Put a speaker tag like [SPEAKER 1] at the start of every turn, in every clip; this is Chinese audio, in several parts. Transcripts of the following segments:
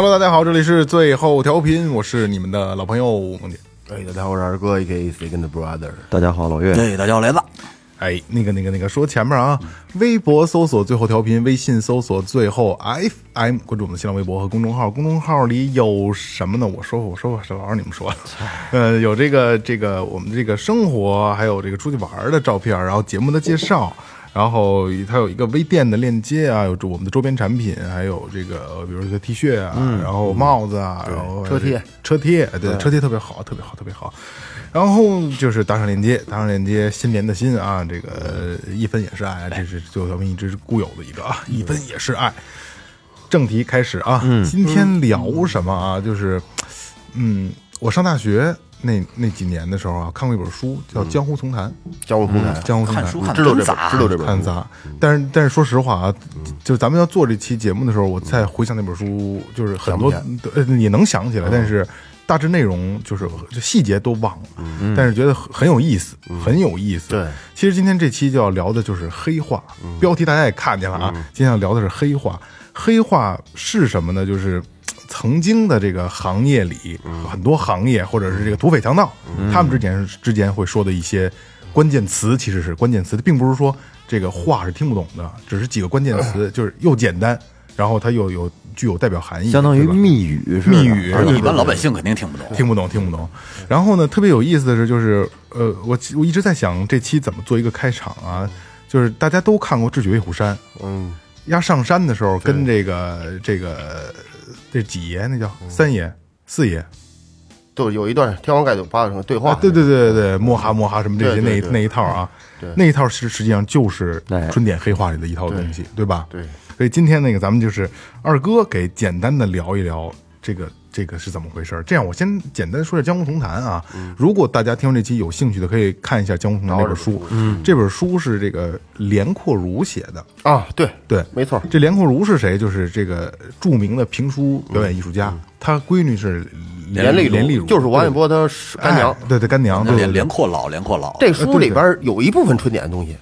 [SPEAKER 1] Hello，大家好，这里是最后调频，我是你们的老朋友孟姐。
[SPEAKER 2] 哎，大家好，我是二哥，A.K.A. Second Brother。
[SPEAKER 3] 大家好，老岳。
[SPEAKER 4] 对，大家好，雷子。
[SPEAKER 1] 哎，那个、那个、那个，说前面啊，微博搜索最后调频，微信搜索最后 FM，关注我们的新浪微博和公众号。公众号里有什么呢？我说，我说吧，沈老师你们说。呃，有这个这个我们这个生活，还有这个出去玩的照片，然后节目的介绍，然后它有一个微店的链接啊，有我们的周边产品，还有这个比如说 T 恤啊，然后帽子啊，然后
[SPEAKER 2] 车贴，
[SPEAKER 1] 车贴，对，车贴特别好，特别好，特别好。然后就是打赏链接，打赏链接，新年的心啊，这个一分也是爱，这是最后调频一直固有的一个啊，一分也是爱。正题开始啊，今天聊什么啊？就是，嗯，我上大学那那几年的时候啊，看过一本书叫《江湖丛谈》，
[SPEAKER 2] 江湖丛谈，
[SPEAKER 1] 江湖丛谈
[SPEAKER 4] 看书看
[SPEAKER 2] 知道这本，知道这本书。
[SPEAKER 1] 看杂，但是但是说实话啊，就是咱们要做这期节目的时候，我再回想那本书，就是很多
[SPEAKER 2] 想
[SPEAKER 1] 呃也能想起来，但是大致内容就是就细节都忘了，但是觉得很很有意思，很有意思。
[SPEAKER 2] 对，
[SPEAKER 1] 其实今天这期就要聊的就是黑话，标题大家也看见了啊，今天要聊的是黑话。黑话是什么呢？就是。曾经的这个行业里，很多行业或者是这个土匪强盗，他们之间之间会说的一些关键词，其实是关键词，并不是说这个话是听不懂的，只是几个关键词，就是又简单，然后它又有具有代表含义，
[SPEAKER 3] 相当于
[SPEAKER 1] 对吧？
[SPEAKER 3] 密语是吧？
[SPEAKER 1] 密语
[SPEAKER 4] 一般老百姓肯定听不懂。
[SPEAKER 1] 听不懂，听不懂。然后呢，特别有意思的是，就是呃，我我一直在想这期怎么做一个开场啊，就是大家都看过《智取威虎山》，
[SPEAKER 2] 嗯，
[SPEAKER 1] 压上山的时候跟这个这个这几爷那叫三爷、四爷。
[SPEAKER 2] 就有一段天王盖地八的对话
[SPEAKER 1] 啊，，对对对对对，摸哈莫哈什么这些那
[SPEAKER 2] 对对。对
[SPEAKER 1] 那一套啊
[SPEAKER 2] 对，
[SPEAKER 1] 那一套实实际上就是
[SPEAKER 3] 哎。
[SPEAKER 1] 春点黑话里的一套东西，对吧？
[SPEAKER 2] 对，
[SPEAKER 1] 所以今天那个咱们就是二哥给简单的聊一聊这个这个是怎么回事。这样，我先简单说一下《江湖同谈》啊。如果大家听完这期有兴趣的，可以看一下《江湖同谈》这本书。嗯，这本书是这个连阔如写的。
[SPEAKER 2] 啊，对。
[SPEAKER 1] 对，
[SPEAKER 2] 没错，
[SPEAKER 1] 这连阔如是谁？就是这个著名的评书表演艺术家，他闺女是
[SPEAKER 2] 连丽
[SPEAKER 1] 连丽如，
[SPEAKER 2] 就是王一博他干娘。
[SPEAKER 1] 哎。对对，干娘，对
[SPEAKER 4] 连阔老，连阔老，
[SPEAKER 2] 这书里边有一部分春典的东西，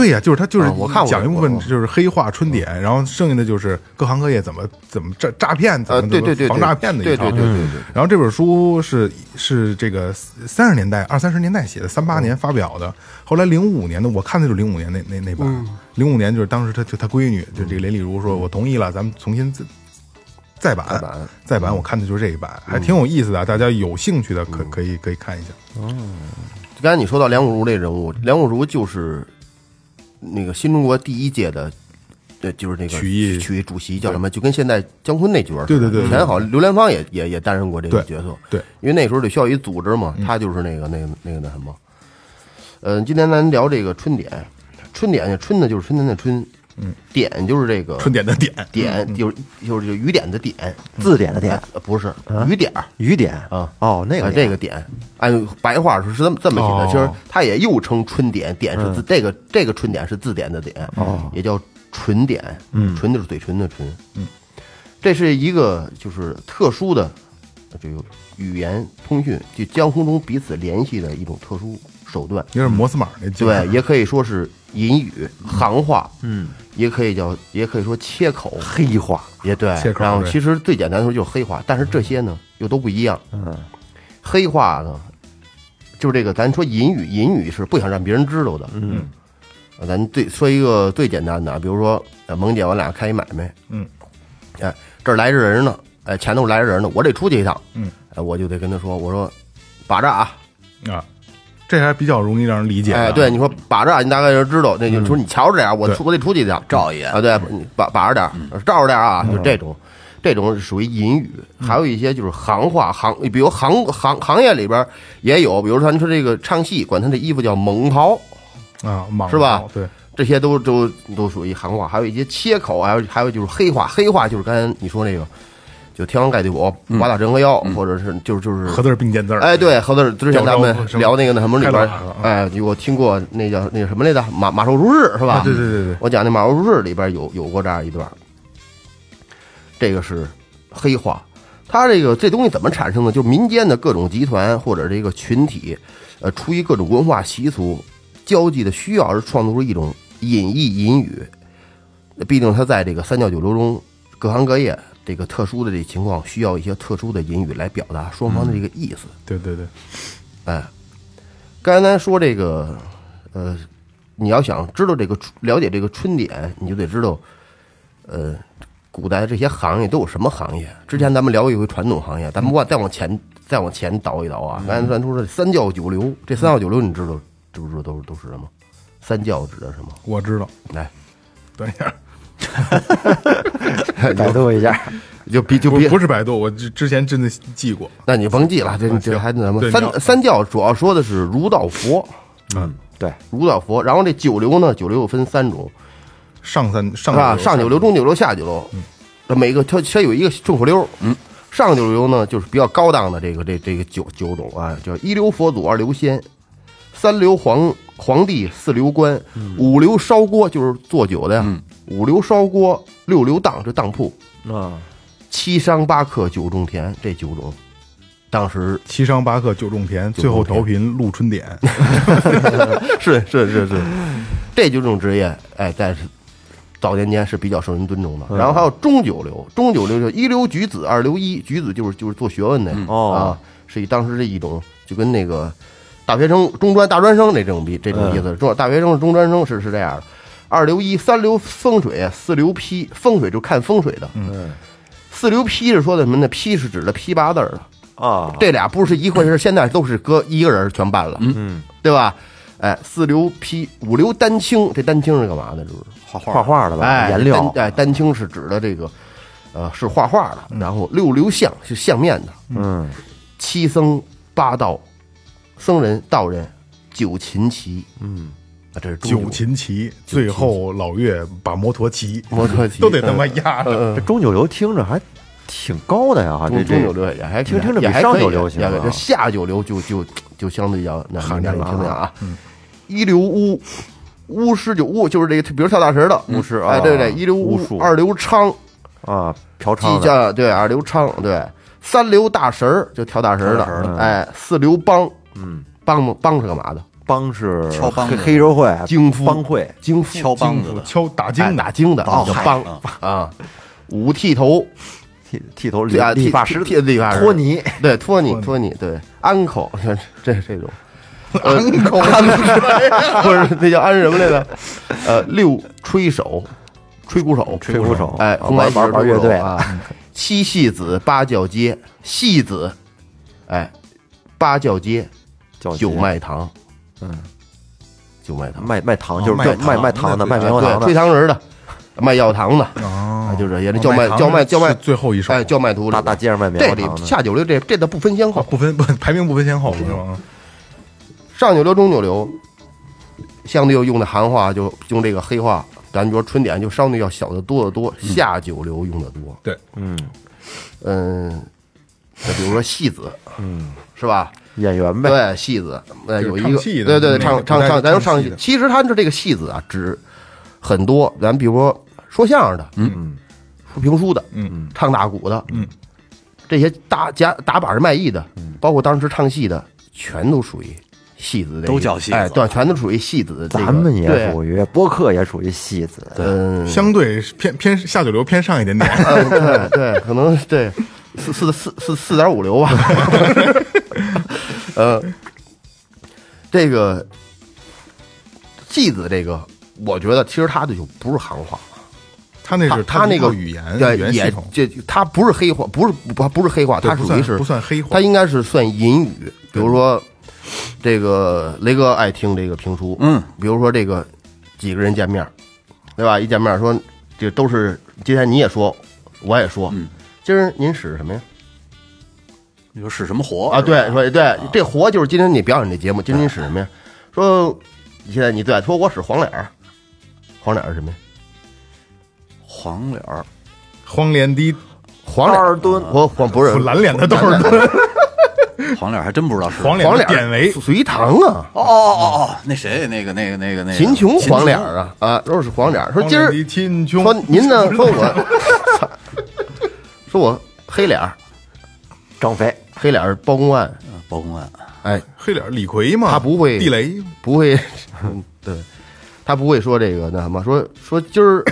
[SPEAKER 1] 对呀、就是他就是
[SPEAKER 2] 啊我看过
[SPEAKER 1] 讲一部分就是黑化春点，然后剩下的就是各行各业怎么怎么诈诈骗，怎
[SPEAKER 2] 呃，
[SPEAKER 1] 么
[SPEAKER 2] 对对对，
[SPEAKER 1] 防诈骗的
[SPEAKER 2] 对
[SPEAKER 1] 一套。
[SPEAKER 2] 对对对对，
[SPEAKER 1] 然后这本书是是这个三十年代二三十年代写的，三八年发表的。后来零五年的我看的就是零五年那那那版，零五年就是当时他就他闺女就这个连丽如说，我同意了，咱们重新再再版
[SPEAKER 2] 再版，
[SPEAKER 1] 我看的就是这一版，还挺有意思的，大家有兴趣的可可以可以看一下。
[SPEAKER 2] 刚才你说到梁武如这人物，梁武如就是那个新中国第一届的，对，就是那个
[SPEAKER 1] 曲艺
[SPEAKER 2] 曲艺主席叫什么？就跟现在姜昆那角儿。
[SPEAKER 1] 对对对对
[SPEAKER 2] 以前好像刘连芳也也也担任过这个角色。
[SPEAKER 1] 对，
[SPEAKER 2] 因为那时候得需要一组织嘛，他就是那个那个那个那什么。嗯，今天咱聊这个春点，春点春呢就是春天的春，嗯，点就是这个
[SPEAKER 1] 春点的点，
[SPEAKER 2] 点就是就是就雨点的点，
[SPEAKER 3] 字典的典，
[SPEAKER 2] 呃不是雨点儿
[SPEAKER 3] 雨点
[SPEAKER 2] 啊
[SPEAKER 3] 哦，那个
[SPEAKER 2] 啊，这个点按白话是是这么这么写的，
[SPEAKER 1] 哦。
[SPEAKER 2] 其实它也又称春点，点是字，这个这个春点是字典的点，也叫唇点，嗯，唇就是嘴唇的唇，嗯，这是一个就是特殊的这个语言通讯，就江湖中彼此联系的一种特殊手段，
[SPEAKER 1] 有点摩斯码那劲儿。
[SPEAKER 2] 对，也可以说是隐语、行话，嗯，也可以叫，也可以说切口、
[SPEAKER 3] 黑话，
[SPEAKER 2] 也对
[SPEAKER 1] 切，口
[SPEAKER 2] 然后
[SPEAKER 1] 对
[SPEAKER 2] 其实最简单的时候就是黑话，但是这些呢又都不一样。嗯，黑话呢，就是这个咱说隐语，隐语是不想让别人知道的。嗯，咱最说一个最简单的，比如说呃萌姐我俩开一买卖，
[SPEAKER 1] 嗯，
[SPEAKER 2] 哎这儿来着人呢，哎前头来着人呢，我得出去一趟，
[SPEAKER 1] 嗯，
[SPEAKER 2] 哎我就得跟他说，我说把着啊，
[SPEAKER 1] 啊，这还比较容易让人理解的。
[SPEAKER 2] 哎对，你说把着啊，你大概就知道，那就说你瞧着点儿，我出我得出去一趟，
[SPEAKER 4] 照一眼。
[SPEAKER 2] 啊，对，你把把着点儿，照着点儿啊，就这种。这种是属于隐语，还有一些就是行话行，比如行行行业里边也有，比如说你说这个唱戏，管他这衣服叫蟒袍，
[SPEAKER 1] 啊，莽
[SPEAKER 2] 是吧
[SPEAKER 1] 对，
[SPEAKER 2] 这些都都都属于行话，还有一些切口，还有还有就是黑话，黑话就是刚才你说那个，就天王盖地虎、八大镇河妖，或者是就是就是
[SPEAKER 1] 合字并见字儿，
[SPEAKER 2] 哎，对，合字之前咱们聊那个那什么里边哎，我听过那叫那个什么来着，马马寿如日是吧？
[SPEAKER 1] 啊对对对对
[SPEAKER 2] 我讲那马寿如日里边有有过这样一段，这个是黑话。它这个这东西怎么产生的？就是民间的各种集团或者这个群体，呃，出于各种文化习俗交际的需要而创作出一种隐逸隐语。毕竟他在这个三教九流中，各行各业这个特殊的这情况，需要一些特殊的引语来表达双方的这个意思。
[SPEAKER 1] 对对对，
[SPEAKER 2] 哎，刚才咱说这个，呃，你要想知道这个了解这个春典，你就得知道，呃，古代这些行业都有什么行业。之前咱们聊过一回传统行业，咱们往再往前再往前倒一倒啊。刚才咱说这三教九流，这三教九流你知道知不知道都是都是什么？三教指的什么？
[SPEAKER 1] 我知道，
[SPEAKER 2] 来，
[SPEAKER 1] 等一下，
[SPEAKER 5] 百度一下，
[SPEAKER 2] 就比就
[SPEAKER 1] 不
[SPEAKER 2] 别，
[SPEAKER 1] 不是百度，我之之前真的记过，
[SPEAKER 2] 那你甭记了，这这
[SPEAKER 1] 行。
[SPEAKER 2] 还那什么三三教主要说的是儒道佛，
[SPEAKER 5] 嗯，对，
[SPEAKER 2] 儒道佛。然后这九流呢，九流又分三种，
[SPEAKER 1] 上三上
[SPEAKER 2] 啊，
[SPEAKER 1] 九
[SPEAKER 2] 上九流、中九流、下九流，这每个它它有一个顺口溜，嗯，上九流呢就是比较高档的这个这这个九九种啊，叫一流佛祖，二流仙，三流皇皇帝，四流官，五流烧锅就是做酒的呀，五流烧锅，六流当这当铺，
[SPEAKER 5] 啊，
[SPEAKER 2] 七商八客九种田这九种，当时
[SPEAKER 1] 七商八客九种田，最后调频录春典，
[SPEAKER 2] 是是是是，这九种职业，哎，在早年间是比较受人尊重的。然后还有中九流，中九流就一流举子，二流一举子就是就是做学问的
[SPEAKER 5] 哦
[SPEAKER 2] 啊，是以当时这一种就跟那个大学生、中专、大专生这种比这种意思。中大学生、中专生是是这样的。二流一，三流风水，四流批，风水就看风水的。
[SPEAKER 5] 嗯
[SPEAKER 2] 四流批是说的什么呢？批是指的批八字儿的。
[SPEAKER 5] 啊，
[SPEAKER 2] 这俩不是一回事，现在都是搁一个人全办了，
[SPEAKER 5] 嗯，
[SPEAKER 2] 对吧？哎，四流批，五流丹青，这丹青是干嘛的？就是
[SPEAKER 4] 画画
[SPEAKER 5] 画画的吧，
[SPEAKER 2] 哎，
[SPEAKER 5] 颜料
[SPEAKER 2] 丹，哎，丹青是指的这个，呃，是画画的。然后六流相是相面的，
[SPEAKER 5] 嗯，
[SPEAKER 2] 七僧八道，僧人道人，九琴棋，嗯，啊，这是
[SPEAKER 1] 九琴棋，最后老岳把摩托骑，
[SPEAKER 2] 摩托骑
[SPEAKER 1] 都得他妈压着。
[SPEAKER 2] 嗯
[SPEAKER 5] 这中九流听着还挺高的呀，哈，这
[SPEAKER 2] 中中九流也还
[SPEAKER 5] 听听着比上九流行
[SPEAKER 2] 这下九流就就就相对要那那你
[SPEAKER 5] 罕见了
[SPEAKER 2] 听听啊，一流巫巫师九巫就是这个，比如跳大神的
[SPEAKER 5] 巫师
[SPEAKER 2] 哎，
[SPEAKER 5] 啊
[SPEAKER 2] 对对，一流巫
[SPEAKER 5] 巫术
[SPEAKER 2] 二流娼，
[SPEAKER 5] 啊，嫖娼的，
[SPEAKER 2] 叫对二流娼，对三流大神就跳大神的哎，四流帮，
[SPEAKER 5] 嗯，
[SPEAKER 2] 帮帮是干嘛的？
[SPEAKER 5] 帮是黑
[SPEAKER 4] 敲梆子
[SPEAKER 5] 黑社会
[SPEAKER 2] 京夫。
[SPEAKER 5] 帮会，
[SPEAKER 2] 京夫。
[SPEAKER 4] 敲梆子的，
[SPEAKER 1] 敲打
[SPEAKER 2] 哎
[SPEAKER 1] 经的
[SPEAKER 2] 打经的
[SPEAKER 4] 哦
[SPEAKER 2] 叫帮啊，五剃头。
[SPEAKER 5] 剃剃头理理发师
[SPEAKER 2] 剃剃理发师
[SPEAKER 5] 托尼，
[SPEAKER 2] 对托尼托尼。对。安口这这种。安口。安 不是那叫安什么来着？呃，六吹手，吹鼓手，
[SPEAKER 5] 吹鼓手
[SPEAKER 2] 哎，
[SPEAKER 5] 啊
[SPEAKER 2] 红白
[SPEAKER 5] 玩玩玩乐队
[SPEAKER 2] 啊，七戏子八教街，戏子，哎，八教街
[SPEAKER 5] 叫
[SPEAKER 2] 九卖糖，
[SPEAKER 5] 嗯，
[SPEAKER 2] 就卖糖，
[SPEAKER 5] 卖卖糖
[SPEAKER 1] 哦
[SPEAKER 5] 就是
[SPEAKER 1] 卖
[SPEAKER 5] 卖卖糖的，卖棉花糖
[SPEAKER 2] 的，吹，糖人的，卖药糖的，
[SPEAKER 1] 哦。
[SPEAKER 2] 啊就这些，叫卖叫卖叫卖
[SPEAKER 1] 最后一首，
[SPEAKER 2] 哎，叫卖图里。
[SPEAKER 5] 大大街上卖棉
[SPEAKER 2] 这里
[SPEAKER 5] 花糖的，
[SPEAKER 2] 下九流这这都不分先后，
[SPEAKER 1] 不分不排名不分先后？
[SPEAKER 2] 上九流、中九流，相对用的行话就用这个黑话，咱比如说春点就相对要小的多得多，下九流用的多。
[SPEAKER 1] 对，
[SPEAKER 5] 嗯，
[SPEAKER 2] 嗯，再比如说戏子，嗯，是吧？
[SPEAKER 5] 演员呗，
[SPEAKER 2] 对，戏子，呃，有一个对对对，唱唱唱，咱说唱戏。其实他这这个戏子啊，只很多，咱比如说说相声的，
[SPEAKER 5] 嗯，
[SPEAKER 2] 说评书的，
[SPEAKER 1] 嗯，
[SPEAKER 2] 唱大鼓的，
[SPEAKER 1] 嗯，
[SPEAKER 2] 这些打假打板儿卖艺的，包括当时唱戏的，全都属于戏子这个，
[SPEAKER 4] 都叫戏子。
[SPEAKER 2] 哎，对，全都属于戏子。
[SPEAKER 5] 咱们也属于播客也属于戏子，
[SPEAKER 2] 嗯，
[SPEAKER 1] 相对偏偏下九流偏上一点点。
[SPEAKER 2] 嗯 对对，可能对四四四四四点五流吧。呃，这个继子这个，我觉得其实他的就不是行话，
[SPEAKER 1] 他那是
[SPEAKER 2] 他那个
[SPEAKER 1] 语言
[SPEAKER 2] 对也
[SPEAKER 1] 语言系统，
[SPEAKER 2] 这他不是黑话，不是不不是黑话，他属于是
[SPEAKER 1] 不算黑话
[SPEAKER 2] 他应该是算隐语。比如说，这个雷哥爱听这个评书，
[SPEAKER 4] 嗯，
[SPEAKER 2] 比如说这个几个人见面，对吧？一见面说这都是今天你也说，我也说，今儿您使什么呀？
[SPEAKER 4] 你说使什么活
[SPEAKER 2] 啊，对，说对，这活就是今天你表演这节目，今天你使什么呀？说你现在你最爱，说我使黄脸儿，黄脸儿是什么呀？
[SPEAKER 4] 黄脸儿，
[SPEAKER 1] 黄连滴
[SPEAKER 2] 黄脸儿
[SPEAKER 5] 墩
[SPEAKER 2] 我黄不是
[SPEAKER 1] 蓝脸的都是墩，
[SPEAKER 4] 黄脸儿还真不知道是
[SPEAKER 1] 黄脸
[SPEAKER 2] 黄脸
[SPEAKER 1] 典韦
[SPEAKER 2] 隋唐啊，
[SPEAKER 4] 哦哦哦哦，那谁，那个那个那个那个
[SPEAKER 2] 秦琼黄脸儿啊啊，都是黄脸儿。说今儿
[SPEAKER 1] 秦琼
[SPEAKER 2] 说您呢？说我 说我黑脸儿，
[SPEAKER 5] 张飞，
[SPEAKER 2] 黑脸儿包公案，
[SPEAKER 4] 包公案，
[SPEAKER 2] 哎，
[SPEAKER 1] 黑脸李逵嘛，
[SPEAKER 2] 他不会
[SPEAKER 1] 地雷，
[SPEAKER 2] 不会，对，他不会说这个那什么，说说今儿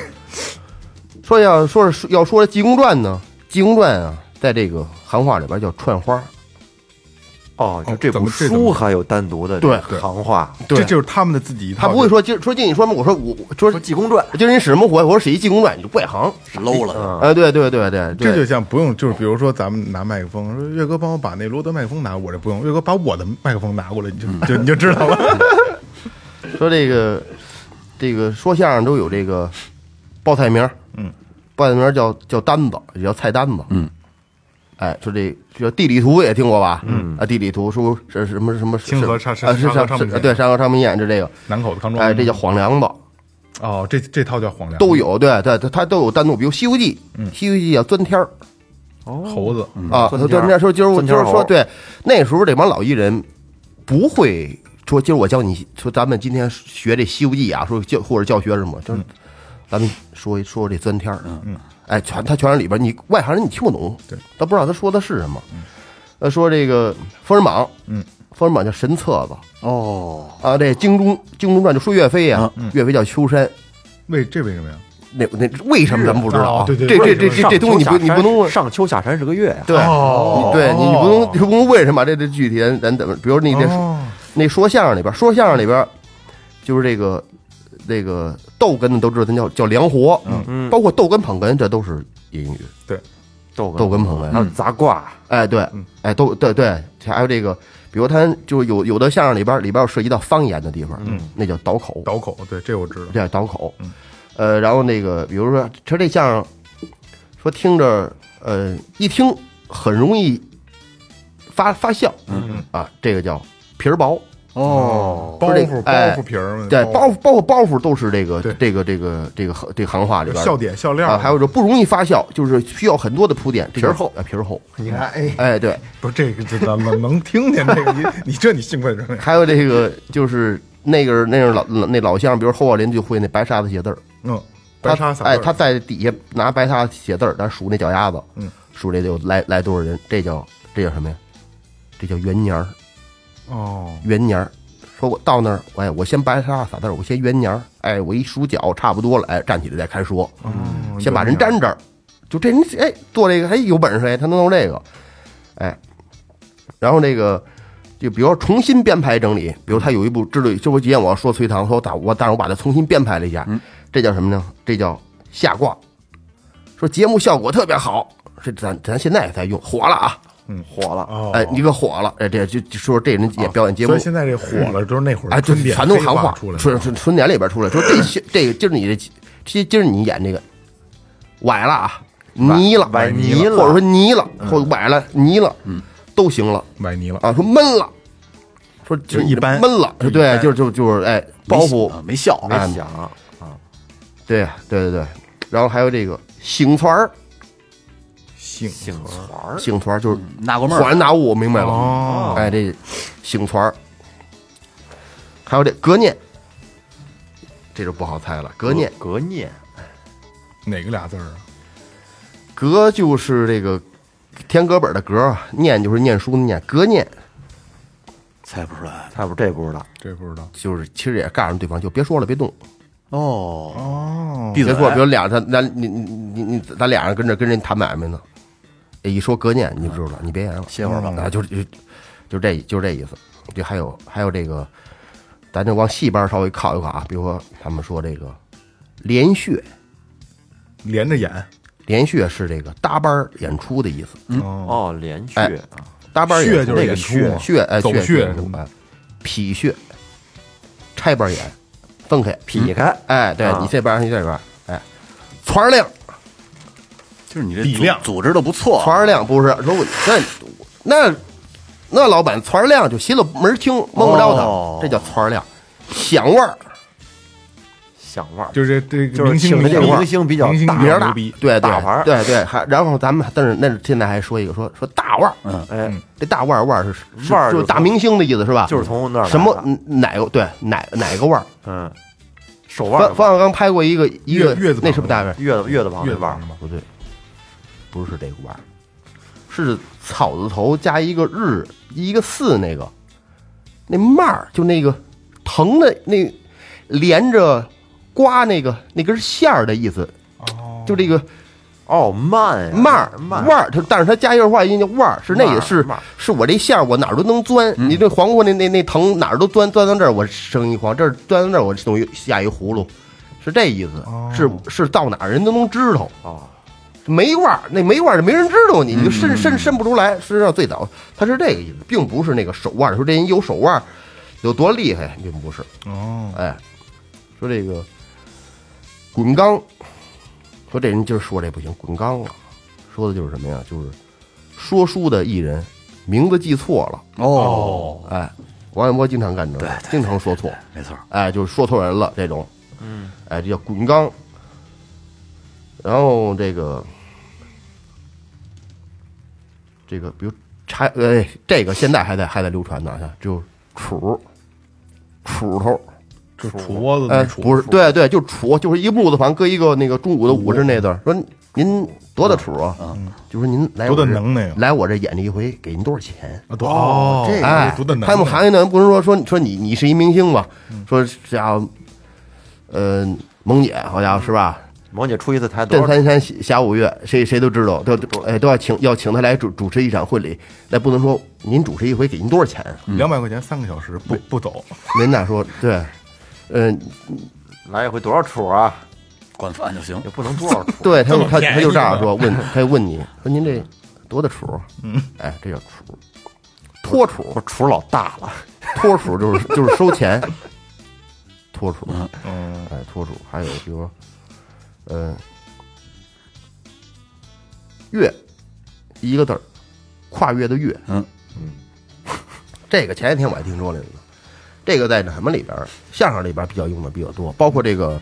[SPEAKER 2] 说要说是要说《济公传》呢，《济公传》啊，在这个行话里边叫串花，
[SPEAKER 5] 哦，就这部
[SPEAKER 1] 怎么这怎么
[SPEAKER 5] 书还有单独的
[SPEAKER 2] 对
[SPEAKER 5] 行话，
[SPEAKER 1] 这就是他们的自己一套。
[SPEAKER 2] 他不会说今儿说进你说什么，我说我我说
[SPEAKER 5] 说《济公传》
[SPEAKER 2] 今儿你使什么活？我说使一《济公传》，你就外行。
[SPEAKER 4] 是 low 了，
[SPEAKER 2] 哎，对对对对，对
[SPEAKER 1] 这就像不用，就是比如说咱们拿麦克风，说岳哥帮我把那罗德麦克风拿，我这不用，岳哥把我的麦克风拿过来，你就就你就知道了。
[SPEAKER 2] 说这个这个说相声都有这个报菜名，
[SPEAKER 1] 嗯，
[SPEAKER 2] 报菜名叫叫单子，也叫菜单子，
[SPEAKER 4] 嗯，
[SPEAKER 2] 哎，说这叫地理图也听过吧？嗯啊，地理图说是什么什么
[SPEAKER 1] 清河
[SPEAKER 2] 是
[SPEAKER 1] 唱
[SPEAKER 2] 啊是
[SPEAKER 1] 山河唱
[SPEAKER 2] 是对山河唱门宴就这个，
[SPEAKER 1] 南口的康庄，
[SPEAKER 2] 哎，这叫黄梁子
[SPEAKER 1] 哦，这这套叫黄粱，
[SPEAKER 2] 都有，对对，它它都有单独，比如《西游记》，《西游记》叫钻天儿
[SPEAKER 1] 猴子，
[SPEAKER 2] 啊，
[SPEAKER 5] 钻天儿
[SPEAKER 2] 钻天儿说今儿今儿说对，那时候这帮老艺人不会说今儿我教你说咱们今天学这《西游记》啊，说教或者教学什么，就是咱们说一说这钻天儿，嗯，哎，全他全是里边，你外行人你听不懂，
[SPEAKER 1] 对，
[SPEAKER 2] 他不知道他说的是什么。呃，说这个《封神榜》，
[SPEAKER 1] 嗯，《
[SPEAKER 2] 封神榜》叫神册子
[SPEAKER 4] 哦，
[SPEAKER 2] 啊，这《京中京中传》就说岳飞呀，岳飞叫秋山，
[SPEAKER 1] 为这为什么呀？
[SPEAKER 2] 那那为什么咱们不知道啊？
[SPEAKER 1] 哦对对
[SPEAKER 2] 这这这这这东西你不你不能问。
[SPEAKER 5] 上秋下山是个月呀，
[SPEAKER 2] 对，
[SPEAKER 1] 哦
[SPEAKER 2] 对你你不能你不能为什么这这具体咱咱怎么？比如你那
[SPEAKER 1] 哦
[SPEAKER 2] 那说相声里边，说相声里边就是这个这个逗哏的都知道，咱叫叫梁活，
[SPEAKER 5] 嗯。
[SPEAKER 2] 包括逗哏捧哏，这都是音语。对。
[SPEAKER 5] 逗
[SPEAKER 2] 逗哏。捧哏
[SPEAKER 5] 还有杂卦，
[SPEAKER 2] 哎，对，哎，都对对，还有这个，比如他就有有的相声里边里边有涉及到方言的地方，嗯，那叫倒口，
[SPEAKER 1] 倒口，对，这我知道。
[SPEAKER 2] 这叫倒口。呃，然后那个，比如说，其实这相声说听着，呃，一听很容易发发笑，嗯。啊，这个叫皮儿薄。
[SPEAKER 4] 哦，
[SPEAKER 1] 包袱包
[SPEAKER 2] 哎
[SPEAKER 1] 袱皮儿嘛，
[SPEAKER 2] 对，包包括包袱都是这个这个这个这个行这行话里边
[SPEAKER 1] 笑点笑料
[SPEAKER 2] 啊，还有说不容易发酵，就是需要很多的铺垫，
[SPEAKER 5] 皮儿厚
[SPEAKER 2] 啊，皮儿厚。
[SPEAKER 1] 你看，哎，
[SPEAKER 2] 哎，对，
[SPEAKER 1] 不是这个，这咱们能听见这个，你 你这你兴奋什么呀？
[SPEAKER 2] 还有这个就是那个那个老那老乡，比如侯宝林就会那白沙子写字儿，
[SPEAKER 1] 嗯，白
[SPEAKER 2] 他
[SPEAKER 1] 沙撒
[SPEAKER 2] 哎，他在底下拿白沙写字儿，咱数那脚丫子，
[SPEAKER 1] 嗯，
[SPEAKER 2] 数这就来来多少人，这叫这叫什么呀？这叫元年儿，
[SPEAKER 1] 哦，
[SPEAKER 2] 元年儿。说我到那儿，哎，我先白沙撒字儿，我先元年儿，哎，我一数脚差不多了，哎，站起来再开说，
[SPEAKER 1] 嗯
[SPEAKER 2] 先把人粘这儿，就这人哎做这个哎有本事哎，他能弄这个，哎，然后这个就比如说重新编排整理，比如他有一部知道，就我今天我要说隋唐，说我打我，但是我把它重新编排了一下，这叫什么呢？这叫下挂，说节目效果特别好，这咱咱现在也在用，火了啊，
[SPEAKER 5] 火了，
[SPEAKER 1] 哦，
[SPEAKER 2] 哎，一个火了，哎，这就就说这人也表演节目。
[SPEAKER 1] 所以，现在这火了，就是那会儿
[SPEAKER 2] 哎，就全都行话
[SPEAKER 1] 出来的，
[SPEAKER 2] 春春春点里边出来，说这些这个今儿你这今今儿你演这个崴了啊，泥了，
[SPEAKER 5] 崴泥了。
[SPEAKER 2] 或者说泥了，或者崴了泥了，嗯，都行了。
[SPEAKER 1] 崴泥了。
[SPEAKER 2] 啊。说闷了，说
[SPEAKER 1] 就一般。
[SPEAKER 2] 闷了，
[SPEAKER 1] 就
[SPEAKER 2] 对，
[SPEAKER 1] 般
[SPEAKER 2] 就就就是哎，包袱，
[SPEAKER 4] 啊没笑，
[SPEAKER 5] 没
[SPEAKER 2] 哎
[SPEAKER 5] 想。
[SPEAKER 2] 对对对对，然后还有这个醒团儿，
[SPEAKER 1] 姓
[SPEAKER 5] 姓团儿，
[SPEAKER 2] 醒团儿就是
[SPEAKER 4] 纳过闷儿，
[SPEAKER 2] 恍然大悟，明白了，
[SPEAKER 1] 哦，
[SPEAKER 2] 哎，这醒团儿，还有这隔念，这就不好猜了，隔念。
[SPEAKER 5] 隔念，
[SPEAKER 1] 哪个俩字儿啊？
[SPEAKER 2] 格就是这个天格本的格，念就是念书的念，格念
[SPEAKER 4] 猜不出来。
[SPEAKER 5] 猜不这不知道，
[SPEAKER 1] 这不知道。
[SPEAKER 2] 就是其实也告诉对方就别说了，别动，
[SPEAKER 4] 哦，
[SPEAKER 1] 哦，
[SPEAKER 4] 闭嘴
[SPEAKER 2] 别。说，比如俩咱咱你你你你咱俩人跟这跟人谈买卖呢，一说隔念你就知道了，你别演了，
[SPEAKER 4] 歇会儿吧
[SPEAKER 2] 啊，就是就就这就这意思。就还有还有这个，咱就往戏班稍微靠一靠啊，比如说他们说这个连续。
[SPEAKER 1] 连着演。
[SPEAKER 2] 连续是这个搭班儿演出的意思，
[SPEAKER 1] 哦，
[SPEAKER 5] 哦，连续
[SPEAKER 2] 哎
[SPEAKER 5] 啊，
[SPEAKER 2] 搭班儿演出
[SPEAKER 5] 那个血
[SPEAKER 1] 演出嘛，
[SPEAKER 2] 血哎
[SPEAKER 1] 走
[SPEAKER 2] 血
[SPEAKER 1] 穴什么的
[SPEAKER 2] 哎劈血，拆班演，分开
[SPEAKER 5] 劈开，
[SPEAKER 2] 哎，对
[SPEAKER 5] 啊
[SPEAKER 2] 你这边儿你这边儿，哎，船儿亮，
[SPEAKER 4] 就是你这组
[SPEAKER 1] 底量。
[SPEAKER 4] 组织的不错，
[SPEAKER 2] 船儿亮不是说我那那那老板船儿亮就寻了门儿清，蒙不着他，
[SPEAKER 5] 哦。
[SPEAKER 2] 这叫船儿亮。响味儿。
[SPEAKER 5] 响腕儿，
[SPEAKER 1] 就是这
[SPEAKER 5] 就是
[SPEAKER 1] 个明星
[SPEAKER 5] 请的这个明星比较
[SPEAKER 1] 明星
[SPEAKER 5] 大
[SPEAKER 2] 名儿大
[SPEAKER 1] 牛逼，，
[SPEAKER 2] 对对
[SPEAKER 5] 大牌儿。
[SPEAKER 2] 对对，还然后咱们但是那现在还说一个说说大腕儿，
[SPEAKER 4] 嗯，
[SPEAKER 5] 哎，
[SPEAKER 2] 这大腕儿腕儿是是
[SPEAKER 5] 腕儿就是
[SPEAKER 2] 就大明星的意思是吧？
[SPEAKER 5] 就是从那儿来的。
[SPEAKER 2] 什么嗯哪个对哪哪个腕儿？
[SPEAKER 5] 嗯，手腕儿
[SPEAKER 2] 冯冯小刚拍过一个一个
[SPEAKER 1] 月月字旁
[SPEAKER 2] 那是不是大腕儿？
[SPEAKER 5] 月子月子旁那腕儿
[SPEAKER 1] 月子旁，的吗？
[SPEAKER 2] 不对，不是这个腕儿，是草字头加一个日一个四那个，那蔓儿就那个藤的那连着刮那个那根线儿的意思，
[SPEAKER 1] 哦，
[SPEAKER 2] 就这个
[SPEAKER 5] 哦，慢呀，
[SPEAKER 2] 蔓儿
[SPEAKER 5] 慢
[SPEAKER 2] 腕儿，它但是它加一个话音叫腕儿，是那
[SPEAKER 5] 蔓儿
[SPEAKER 2] 个是是我这线儿我哪儿都能钻，你这黄瓜那那那藤哪儿都钻，钻到这儿我生一黄，这儿钻到这儿我等于下一葫芦，是这意思，
[SPEAKER 1] 哦。
[SPEAKER 2] 是是到哪儿人都能知道。
[SPEAKER 5] 哦，
[SPEAKER 2] 没腕儿，那没腕儿就，没人知道你，你就伸伸伸不出来。实际上最早他是这个意思，并不是那个手腕儿，说这人有手腕儿有多厉害，并不是。
[SPEAKER 1] 哦，
[SPEAKER 2] 哎，说这个滚刚，说这人今儿说这不行，滚刚了，说的就是什么呀？就是说书的艺人名字记错了。
[SPEAKER 4] 哦，
[SPEAKER 2] 哎，王玥波经常干这个，经常说错。
[SPEAKER 4] 没错，
[SPEAKER 2] 哎，就是说错人了这种，嗯，哎，这叫滚刚。然后这个，这个比如柴，呃，这个现在还在还在流传呢，就杵，杵头，
[SPEAKER 1] 就厨子
[SPEAKER 2] 哎不是，对对，就杵，就是一个木字旁搁一个那个中午的午是那字，说您多大杵啊？就说您来我
[SPEAKER 1] 多大
[SPEAKER 2] 这
[SPEAKER 1] 能耐
[SPEAKER 2] 来我这演这一回给您多少钱？
[SPEAKER 1] 啊，多哦，
[SPEAKER 5] 这个
[SPEAKER 2] 哎
[SPEAKER 1] 多大，能耐
[SPEAKER 2] 他们行业的人不是说说说你你是一明星吧？说这家伙，呃，萌姐好家伙是吧？
[SPEAKER 5] 萌姐出一次台多少？
[SPEAKER 2] 震三山下下五岳，谁谁都知道，都都哎都要请要请他来主主持一场婚礼，那不能说您主持一回给您多少钱？
[SPEAKER 1] 两百块钱三个小时不不走，
[SPEAKER 2] 人家说对，嗯，
[SPEAKER 5] 来一回多少出啊？
[SPEAKER 4] 管饭就行
[SPEAKER 5] 也。不能多少出。
[SPEAKER 2] 对 他他他就这样说，问他就问你说您这多大杵？嗯，哎，这叫杵，托杵，
[SPEAKER 5] 我出老大了，
[SPEAKER 2] 托杵就是就是收钱，托杵，
[SPEAKER 1] 嗯，
[SPEAKER 2] 哎，托主，还有比如说，呃，越一个字儿，跨越的越，
[SPEAKER 4] 嗯
[SPEAKER 2] 这个前几天我还听说来了呢。这个在什么里边？相声里边比较用的比较多，包括这个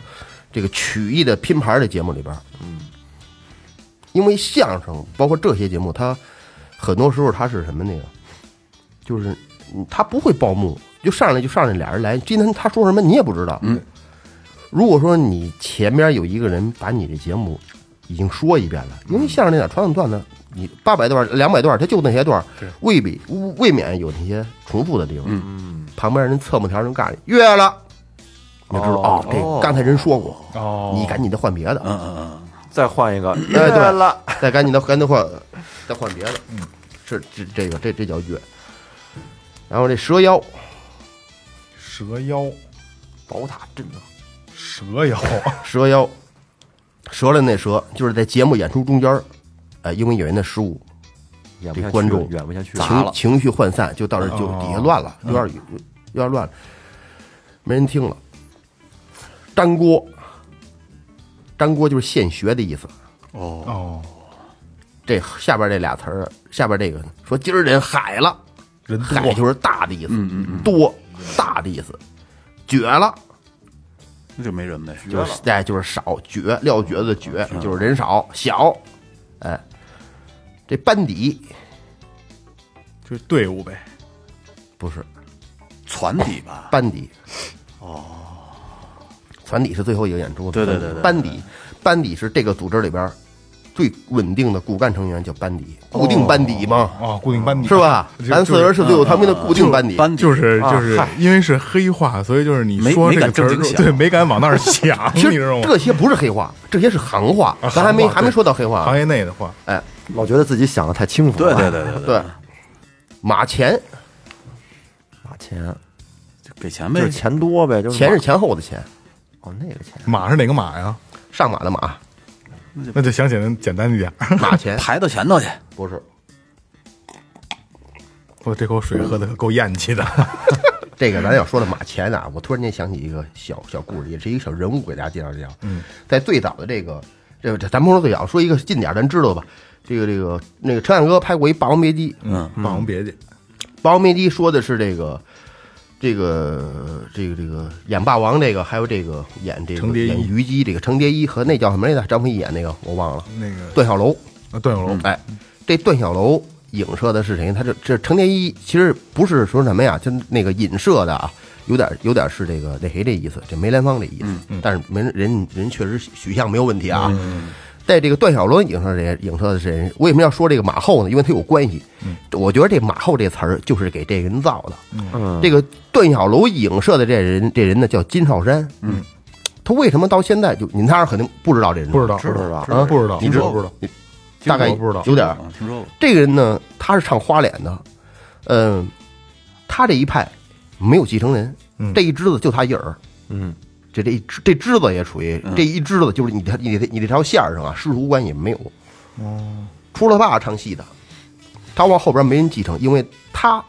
[SPEAKER 2] 这个曲艺的拼盘的节目里边，嗯，因为相声包括这些节目，它很多时候它是什么那个，就是嗯他不会报幕，就上来就上来俩人来，今天他说什么你也不知道，
[SPEAKER 4] 嗯。
[SPEAKER 2] 如果说你前边有一个人把你的节目已经说一遍了，因为相声那点传统段子，你八百段、两百段，他就那些段
[SPEAKER 1] 对，
[SPEAKER 2] 未必未免有那些重复的地方。
[SPEAKER 5] 嗯，
[SPEAKER 2] 旁边人侧幕条人告诉你越了，你就知道
[SPEAKER 5] 哦
[SPEAKER 2] 哦，这刚才人说过，
[SPEAKER 1] 哦，
[SPEAKER 2] 你赶紧的换别的，
[SPEAKER 4] 嗯嗯嗯，
[SPEAKER 5] 再换一个，
[SPEAKER 2] 哎对
[SPEAKER 5] 对了，
[SPEAKER 2] 再赶紧的赶紧换，再换别的。嗯，是这这个这这叫越。然后这蛇妖，
[SPEAKER 1] 蛇妖，
[SPEAKER 5] 宝塔镇啊，
[SPEAKER 1] 蛇妖，
[SPEAKER 2] 蛇妖，折了那蛇，就是在节目演出中间儿，哎，因为演员的失误，
[SPEAKER 5] 演不下去
[SPEAKER 2] 这观众
[SPEAKER 5] 演不下去，
[SPEAKER 2] 情情绪涣散，就到这就
[SPEAKER 1] 哦
[SPEAKER 2] 底下乱了，有点有有点乱了，没人听了。粘锅，粘锅就是现学的意思。
[SPEAKER 4] 哦，
[SPEAKER 1] 哦，
[SPEAKER 2] 这下边这俩词儿，下边这个说今儿人海了，
[SPEAKER 1] 人多。
[SPEAKER 2] 海就是大的意思，
[SPEAKER 4] 嗯嗯嗯。
[SPEAKER 2] 多大的意思，绝了
[SPEAKER 4] 那就没人呗。
[SPEAKER 2] 就是哎就是少，绝撂蹶子的蹶就是人少小，哎，这班底
[SPEAKER 1] 就是队伍呗，
[SPEAKER 2] 不是
[SPEAKER 4] 船底吧？
[SPEAKER 2] 班底，哦，船底是最后一个演出，
[SPEAKER 4] 对对对对
[SPEAKER 2] 班底班底是这个组织里边最稳定的骨干成员叫班底，固定班底嘛，
[SPEAKER 1] 哦，固定班底
[SPEAKER 2] 是吧？咱四人是最有他们的固定班底，
[SPEAKER 4] 班底
[SPEAKER 1] 就是
[SPEAKER 5] 啊
[SPEAKER 1] 就是
[SPEAKER 5] 嗨。
[SPEAKER 1] 因为是黑话，所以就是你说这个词儿对，没敢往那儿想，
[SPEAKER 2] 其
[SPEAKER 1] 你知道吗？
[SPEAKER 2] 实这些不是黑话，这些是行话，
[SPEAKER 1] 啊
[SPEAKER 2] 咱还没还没说到黑话。
[SPEAKER 1] 行。业内的话，
[SPEAKER 5] 老觉得自己想的太清楚
[SPEAKER 4] 对
[SPEAKER 5] 了。
[SPEAKER 4] 对对对。
[SPEAKER 2] 对，马钱。
[SPEAKER 5] 马钱。
[SPEAKER 4] 给钱呗。
[SPEAKER 5] 就是。钱多呗，就是
[SPEAKER 2] 钱是前后的钱，
[SPEAKER 5] 哦那个钱，
[SPEAKER 1] 马是哪个马呀？
[SPEAKER 2] 上马的马，
[SPEAKER 1] 那就想起来简单一点。
[SPEAKER 2] 马前
[SPEAKER 4] 排到前头去，
[SPEAKER 2] 不是
[SPEAKER 1] 我这口水喝的可够咽气的。
[SPEAKER 2] 这个咱要说的马前啊，我突然间想起一个小小故事，也是一个小人物，给大家介绍介绍。嗯，在最早的这个这这咱不说最小，说一个近点儿咱知道吧。这个这个那个陈凯歌拍过一《霸王别姬》，
[SPEAKER 4] 嗯，《
[SPEAKER 1] 霸王别姬》《
[SPEAKER 2] 霸王别姬》说的是这个这个这个这个演霸王这个，还有这个演这个演虞姬这个程蝶衣和那叫什么来着？张飞演那个我忘了，
[SPEAKER 1] 那个
[SPEAKER 2] 段小楼。
[SPEAKER 1] 啊段小楼，
[SPEAKER 2] 哎，这段小楼影射的是谁？他这这程蝶衣其实不是说什么呀，就那个影射的啊，有点有点是这个那谁这意思，这梅兰芳这意思。但是没人人人确实许相没有问题啊。在这个段小楼影射谁？影射的是谁？为什么要说这个马后呢？因为他有关系。我觉得这马后这词儿就是给这个人造的。
[SPEAKER 5] 嗯，
[SPEAKER 2] 这个段小楼影射的这人，这人呢叫金少山。嗯，他为什么到现在就你们仨人肯定不知道这人？
[SPEAKER 1] 不知道，
[SPEAKER 5] 知道吧
[SPEAKER 1] 啊，不知道，
[SPEAKER 2] 你知道
[SPEAKER 1] 不知道？
[SPEAKER 2] 大概
[SPEAKER 1] 我不知道
[SPEAKER 2] 有点
[SPEAKER 4] 听说过，
[SPEAKER 2] 这个人呢，他是唱花脸的，嗯、他这一派没有继承人，
[SPEAKER 1] 嗯
[SPEAKER 2] 这一支子就他一人，
[SPEAKER 5] 嗯，
[SPEAKER 2] 这这这枝子也属于、这一枝子，就是你这你这你这条线儿上啊，师徒关系没有。哦，除了他爸唱戏的，他往后边没人继承，因为他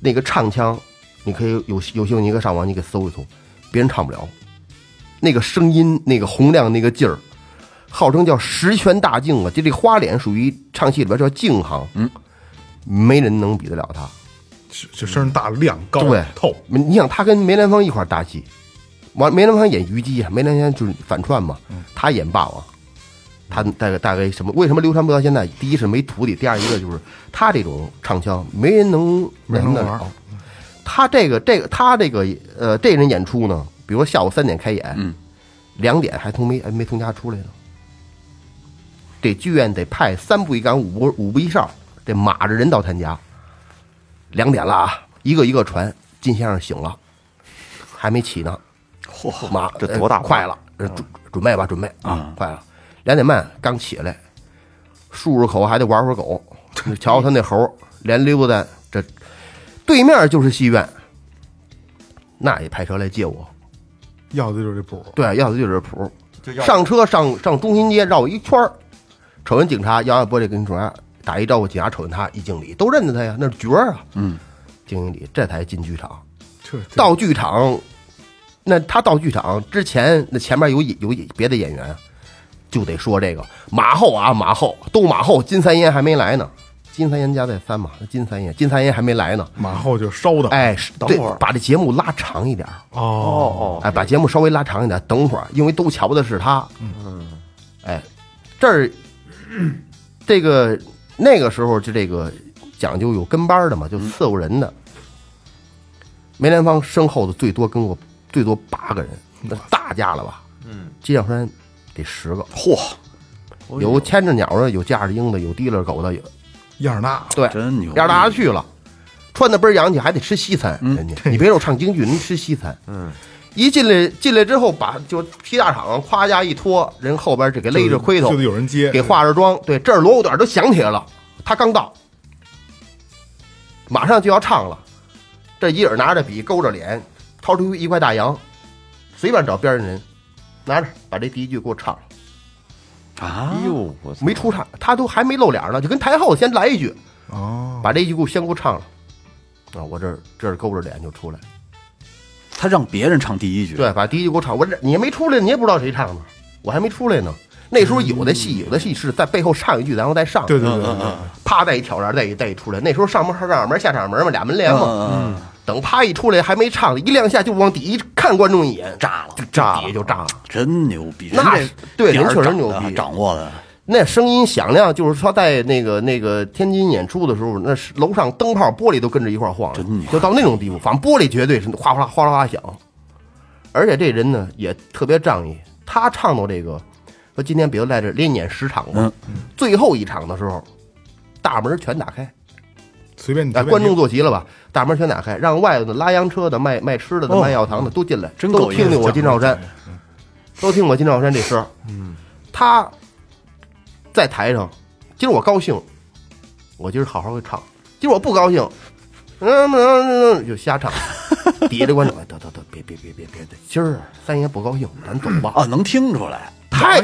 [SPEAKER 2] 那个唱腔，你可以有有兴趣你可以上网你给搜一搜，别人唱不了，那个声音那个洪亮那个劲儿。号称叫十全大净啊，就这花脸属于唱戏里边叫净行，
[SPEAKER 4] 嗯，
[SPEAKER 2] 没人能比得了他。
[SPEAKER 1] 是就声儿大亮高
[SPEAKER 2] 对
[SPEAKER 1] 透，
[SPEAKER 2] 你想他跟梅兰芳一块儿搭戏，完梅兰芳演虞姬啊，梅兰芳就是反串嘛，他演霸王，他大概大概什么？为什么流传不到现在？第一是没徒弟，第二一个就是他这种唱腔没人能
[SPEAKER 1] 没人能玩。
[SPEAKER 2] 他这个这个他这个呃这人演出呢，比如说下午三点开演，
[SPEAKER 4] 嗯，
[SPEAKER 2] 两点还从没还没从家出来呢。这剧院得派三步一岗五步五步一哨，这码着人到他家。两点了啊，一个一个传，金先生醒了，还没起呢。嚯，妈
[SPEAKER 5] 这多大
[SPEAKER 2] 呃快了，呃准准备吧，准备啊，快了。两点半刚起来，漱漱口还得玩会儿狗。瞧他那猴连溜达，这对面就是戏院，那也派车来接我。
[SPEAKER 1] 要的就是这谱。
[SPEAKER 2] 对，要的就是这谱。
[SPEAKER 5] 就要
[SPEAKER 2] 上车上上中心街绕一圈儿，瞅见警察，摇摇玻璃跟警察打一招呼，警察瞅见他一敬礼，都认得他呀，那是角儿啊。
[SPEAKER 4] 嗯，
[SPEAKER 2] 敬一礼，这才进剧场。
[SPEAKER 1] 这这
[SPEAKER 2] 到剧场，那他到剧场之前，那前面有有别的演员，就得说这个马后啊，马后都马后，金三爷还没来呢。金三爷家在三嘛，金三爷金三爷还没来呢。
[SPEAKER 1] 马后就稍等。
[SPEAKER 2] 哎，
[SPEAKER 5] 等会儿
[SPEAKER 2] 把这节目拉长一点儿。
[SPEAKER 1] 哦，
[SPEAKER 5] 哦
[SPEAKER 2] 哎，把节目稍微拉长一点，等会儿，因为都瞧的是他。嗯，哎，这儿这个那个时候就这个讲究有跟班儿的嘛，就伺候人的。梅兰芳身后的最多跟我最多八个人，那大架了吧？嗯，金小山得十个，
[SPEAKER 4] 嚯，
[SPEAKER 2] 有牵着鸟的，有架着鹰的，有提溜狗的，有
[SPEAKER 1] 样儿大，
[SPEAKER 2] 对，
[SPEAKER 4] 真牛
[SPEAKER 2] 样儿大去了，穿的倍儿洋气，还得吃西餐。人家，你别说唱京剧，人吃西餐。
[SPEAKER 5] 嗯，
[SPEAKER 2] 一进来进来之后，把就皮大氅夸家一脱，人后边这给勒着盔头
[SPEAKER 1] 就，得有人接，
[SPEAKER 2] 给化着妆。对，这儿锣鼓点都响起来了。他刚到，马上就要唱了。这一人拿着笔，勾着脸，掏出一块大洋，随便找边上人，拿着把这第一句给我唱了。
[SPEAKER 4] 啊
[SPEAKER 5] 哎，呦，我操
[SPEAKER 2] 没出场，他都还没露脸呢，就跟台后先来一句，
[SPEAKER 1] 哦，
[SPEAKER 2] 把这一句给我先给我唱了。啊，我这这勾着脸就出来，
[SPEAKER 4] 他让别人唱第一句，
[SPEAKER 2] 对，把第一句给我唱。我这你也没出来，你也不知道谁唱的，我还没出来呢。那时候有的戏，有的戏是在背后唱一句，然后再上，
[SPEAKER 1] 对对对对对，
[SPEAKER 2] 啪再一挑帘，再一再一出来。那时候上门上上门下场门嘛，俩门帘嘛。
[SPEAKER 4] 嗯，
[SPEAKER 2] 等啪一出来还没唱，一亮下就往底一看观众一眼，炸了，就炸底下就炸了。
[SPEAKER 4] 真牛逼，
[SPEAKER 2] 那对人确实牛逼
[SPEAKER 4] 掌握的，
[SPEAKER 2] 那声音响亮，就是说在那个那个天津演出的时候，那是楼上灯泡玻璃都跟着一块晃，
[SPEAKER 4] 真牛
[SPEAKER 2] 就到那种地步。反正玻璃绝对是哗哗啦哗啦哗响，而且这人呢也特别仗义，他唱到这个说今天比如在这连演十场嘛，最后一场的时候，大门全打开，哎，
[SPEAKER 1] 随便你随便
[SPEAKER 2] 观众坐齐了吧？大门全打开，让外头的拉洋车的、卖卖吃的的、
[SPEAKER 4] 哦
[SPEAKER 2] 卖药糖的都进来，
[SPEAKER 4] 真
[SPEAKER 2] 都听听我金兆山，都听我金兆山这声。嗯，他在台上，今儿我高兴，我今儿好好给唱；今儿我不高兴，嗯嗯嗯，就瞎唱。底下的观众，哎，得得得，别别别别别，今儿三爷不高兴，咱走吧。
[SPEAKER 4] 啊，能听出来，
[SPEAKER 2] 太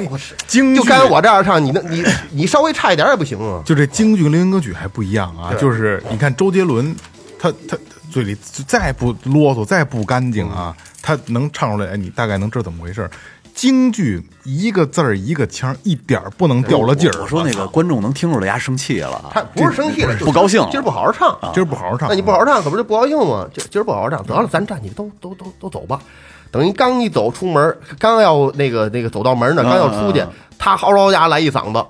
[SPEAKER 1] 京剧
[SPEAKER 2] 就该我这样唱，你那你你稍微差一点也不行啊。
[SPEAKER 1] 就这京剧跟流行歌曲还不一样啊，就是你看周杰伦，他他嘴里再不啰嗦，再不干净啊，他能唱出来，哎，你大概能知道怎么回事儿。京剧一个字儿一个腔，一点儿不能掉了劲儿。
[SPEAKER 4] 我说那个观众能听出来，丫生气了啊。
[SPEAKER 2] 他不是生气了，是
[SPEAKER 4] 不高兴
[SPEAKER 2] 今儿不好好唱，
[SPEAKER 1] 今儿不好好唱，
[SPEAKER 2] 那你不好好唱，可不就不高兴吗？今今儿不好好唱，得了，咱站起，都都都都走吧。等于刚一走出门，刚要那个那个走到门呢，刚要出去他嚎啕家来一嗓子，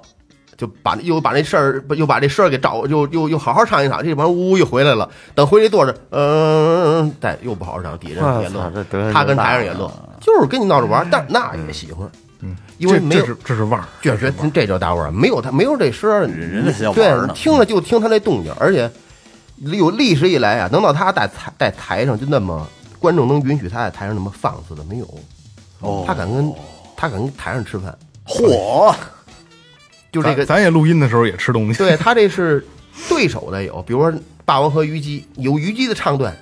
[SPEAKER 2] 就把又把这事儿又把这事儿给找，又又又好好唱一场。这帮人呜呜又回来了，等回来坐着，嗯，再又不好好唱，底下人也乐，他跟台上也乐，就是跟你闹着玩儿，但那也喜欢，嗯，因为没有
[SPEAKER 1] 这这是这是腕儿，
[SPEAKER 2] 确实，这叫大腕儿，没有他没有这声儿，
[SPEAKER 4] 人家
[SPEAKER 2] 对
[SPEAKER 4] 玩呢，
[SPEAKER 2] 听着就听他那动静，而且有历史以来啊，能到他在台在台上就那么观众能允许他在台上那么放肆的没有，
[SPEAKER 4] 哦。
[SPEAKER 2] 他敢跟他敢跟台上吃饭，
[SPEAKER 4] 嚯，
[SPEAKER 2] 就这个
[SPEAKER 1] 咱咱也录音的时候也吃东西，
[SPEAKER 2] 对他这是对手的有，比如说霸王和虞姬，有虞姬的唱段，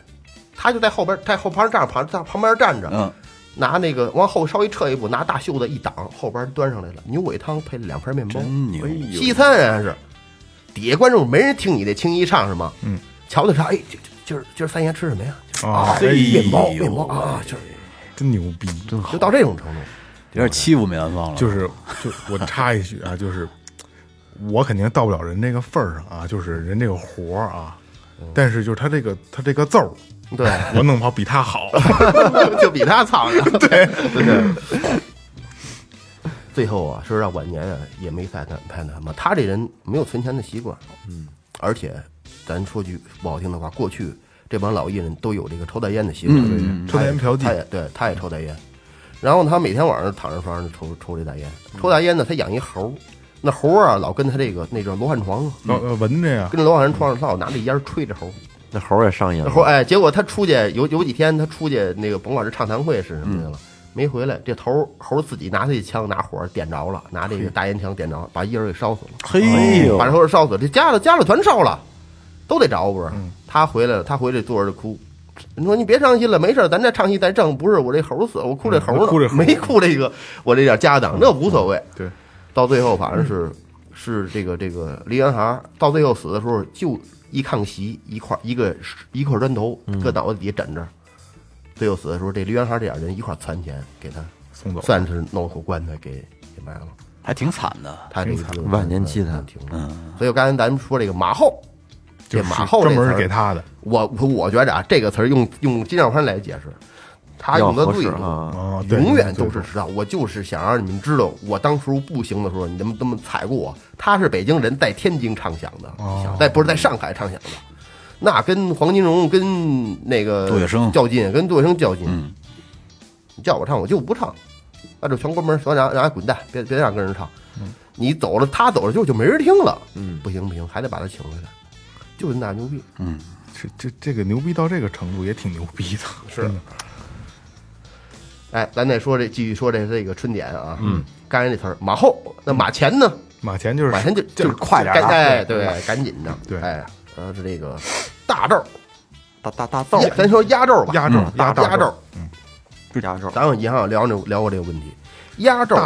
[SPEAKER 2] 他就在后边在后旁站旁在旁边站着，
[SPEAKER 4] 嗯，
[SPEAKER 2] 拿那个往后稍微撤一步，拿大袖子一挡，后边端上来了牛尾汤配了两盘面包，
[SPEAKER 4] 真牛，
[SPEAKER 2] 西餐人还是底下观众没人听你这青衣唱是吗？
[SPEAKER 1] 嗯，
[SPEAKER 2] 瞧瞧他，哎，今今儿今儿三爷吃什么呀？
[SPEAKER 1] 啊，
[SPEAKER 4] 哎
[SPEAKER 2] 面包面包啊，就是
[SPEAKER 1] 真牛逼，真好
[SPEAKER 2] 就到这种程度。
[SPEAKER 4] 有点欺负梅兰芳了。
[SPEAKER 1] 就是就我插一句啊，就是我肯定到不了人这个份儿上啊，就是人这个活儿啊，但是就是他这个他这个奏儿，
[SPEAKER 2] 对，
[SPEAKER 1] 我弄不好比他好。
[SPEAKER 2] 就比他操的。对对对。最后啊，说实话，晚年啊也没太太太那什么，他这人没有存钱的习惯，嗯，而且咱说句不好听的话，过去这帮老艺人都有这个抽大烟的习惯，
[SPEAKER 4] 嗯
[SPEAKER 1] 抽大烟嫖妓
[SPEAKER 2] 他也对，他也抽大烟，然后他每天晚上躺着床上抽抽这大烟，抽大烟呢，他养一猴儿，那猴儿啊老跟他这个那叫罗汉床。啊，
[SPEAKER 1] 呃呃闻着呀，
[SPEAKER 2] 跟着罗汉床上老拿这烟吹着猴儿，
[SPEAKER 5] 那猴儿也上瘾了。
[SPEAKER 2] 猴儿哎，结果他出去有有几天他出去那个甭管是唱堂会是什么去了。没回来，这头猴儿自己拿他一枪拿火点着了，拿这个大烟枪点着，把一人给烧死了。
[SPEAKER 4] 嘿。呦。
[SPEAKER 2] 把这猴儿烧死了，这家里家里全烧了，都得着不是？他回来了，他回来坐着就哭。你说你别伤心了，没事，咱这唱戏再挣，不是我这猴死了，我哭这猴呢，
[SPEAKER 1] 嗯哭这猴
[SPEAKER 2] 没哭这个我这点家当，那无所谓。
[SPEAKER 1] 对，
[SPEAKER 2] 到最后反正是是这个这个梨园行，到最后死的时候就一炕席一块一个一块砖头搁脑袋底下枕着，最后死的时候这梨园行这点人一块攒钱给他
[SPEAKER 1] 送走
[SPEAKER 2] 算是弄口棺材给给埋了。
[SPEAKER 4] 还挺惨的。
[SPEAKER 2] 他这个
[SPEAKER 5] 万年凄惨
[SPEAKER 2] 挺，嗯，所以刚才咱们说这个马后，这
[SPEAKER 1] 就是
[SPEAKER 2] 马后
[SPEAKER 1] 专门
[SPEAKER 2] 这
[SPEAKER 1] 是给他的
[SPEAKER 2] 我我我觉着啊，这个词儿用用金兆宽来解释，他用的对
[SPEAKER 5] 啊。
[SPEAKER 1] 啊，对
[SPEAKER 2] 永远都是知道。我就是想让你们知道，我当初不行的时候，你们这么踩过我。他是北京人，在天津唱响的，
[SPEAKER 1] 哦
[SPEAKER 2] 在不是在上海唱响的，那跟黄金荣跟那个
[SPEAKER 4] 杜月笙
[SPEAKER 2] 较劲，跟杜月笙较劲。
[SPEAKER 4] 嗯
[SPEAKER 2] 你叫我唱，我就不唱，那就全关门，全让让他滚蛋，别别让跟人唱。你走了，他走了之后就没人听了。嗯，不行不行，还得把他请回来，就是那牛逼。嗯。
[SPEAKER 1] 这这这个牛逼到这个程度也挺牛逼的，是。
[SPEAKER 2] 哎，咱再说这，继续说这这个春点啊。嗯，刚才那词儿马后，那马前呢？
[SPEAKER 1] 马前就是
[SPEAKER 2] 马前就
[SPEAKER 1] 就是
[SPEAKER 4] 快点
[SPEAKER 2] 哎，对，赶紧的。
[SPEAKER 1] 对。
[SPEAKER 2] 哎，然后是这个大咒，
[SPEAKER 5] 大大大奏，
[SPEAKER 2] 咱说压轴吧，
[SPEAKER 1] 压轴
[SPEAKER 2] 压
[SPEAKER 1] 压大
[SPEAKER 2] 压轴。
[SPEAKER 5] 压轴，
[SPEAKER 2] 咱们以前聊这聊过这个问题，压轴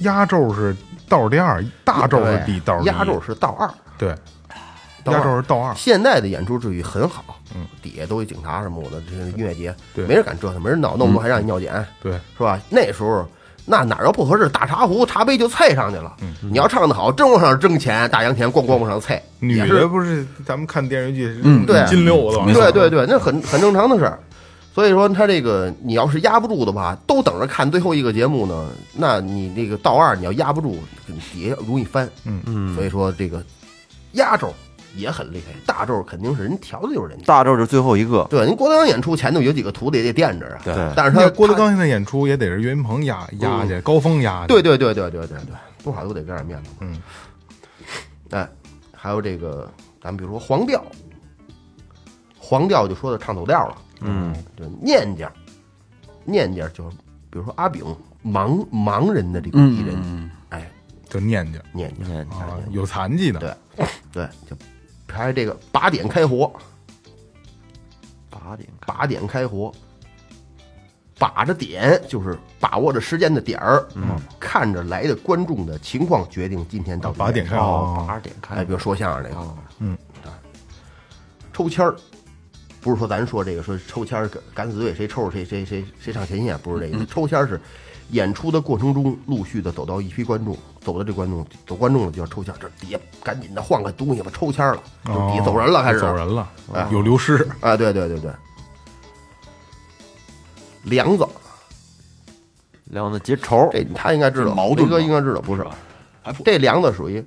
[SPEAKER 1] 压轴是道第二，大轴是第道
[SPEAKER 2] 压轴是道二。
[SPEAKER 1] 对，压轴是道二，
[SPEAKER 2] 现在的演出秩序很好，
[SPEAKER 1] 嗯，
[SPEAKER 2] 底下都有警察什么的，这些音乐节，
[SPEAKER 1] 对。
[SPEAKER 2] 没人敢折腾，没人闹，弄不动还让你尿检，
[SPEAKER 1] 对，
[SPEAKER 2] 是吧？那时候那哪儿要不合适，大茶壶、茶杯就菜上去了。你要唱的好，真往上挣钱，大洋钱咣咣往上菜，
[SPEAKER 1] 女的不是咱们看电视剧，
[SPEAKER 4] 嗯
[SPEAKER 2] 对。
[SPEAKER 1] 金溜子
[SPEAKER 2] 对对对，那很很正常的事儿。所以说他这个你要是压不住的话，都等着看最后一个节目呢，那你这个道二你要压不住，底下容易翻。
[SPEAKER 1] 嗯
[SPEAKER 5] 嗯。
[SPEAKER 2] 所以说这个压轴也很厉害，大咒肯定是人调的就是人家。
[SPEAKER 5] 大咒是最后一个，
[SPEAKER 2] 对，人郭德纲演出前头有几个徒弟也得垫着啊。
[SPEAKER 4] 对。
[SPEAKER 2] 但是他
[SPEAKER 1] 郭德纲现在演出也得是岳云鹏压压去，高峰压去，
[SPEAKER 2] 对对对对对对对，多少都得给点面子。
[SPEAKER 1] 嗯，
[SPEAKER 2] 哎，还有这个，咱们比如说黄调，黄调就说的唱走调了。
[SPEAKER 5] 嗯，
[SPEAKER 2] 对，念家，念家就是比如说阿炳盲盲人的这个
[SPEAKER 4] 嗯
[SPEAKER 2] 艺人，
[SPEAKER 4] 嗯
[SPEAKER 2] 哎，
[SPEAKER 1] 就念家
[SPEAKER 2] 念家
[SPEAKER 1] 有残疾的，
[SPEAKER 2] 对对，就还有这个八点开活，
[SPEAKER 5] 八点
[SPEAKER 2] 八点开活，把着点就是把握着时间的点儿，嗯，看着来的观众的情况决定今天到底
[SPEAKER 1] 把点开
[SPEAKER 5] 八点开
[SPEAKER 2] 哎，比如说相声这个，
[SPEAKER 5] 哦。
[SPEAKER 2] 抽签儿，不是说咱说这个说抽签儿敢敢死队谁抽谁谁谁谁上前线，不是这个，抽签儿是演出的过程中陆续的走到一批观众，走到这观众走观众了就要抽签，这底下赶紧的换个东西吧，抽签了，就是底下走人了开始。
[SPEAKER 1] 走人了
[SPEAKER 2] 哎，
[SPEAKER 1] 有流失。
[SPEAKER 2] 啊，对对对对，梁子，
[SPEAKER 5] 梁子结仇，
[SPEAKER 2] 这他应该知道，雷哥
[SPEAKER 4] 矛盾吗
[SPEAKER 2] 应该知道，不是。
[SPEAKER 4] 还
[SPEAKER 2] 这梁子属于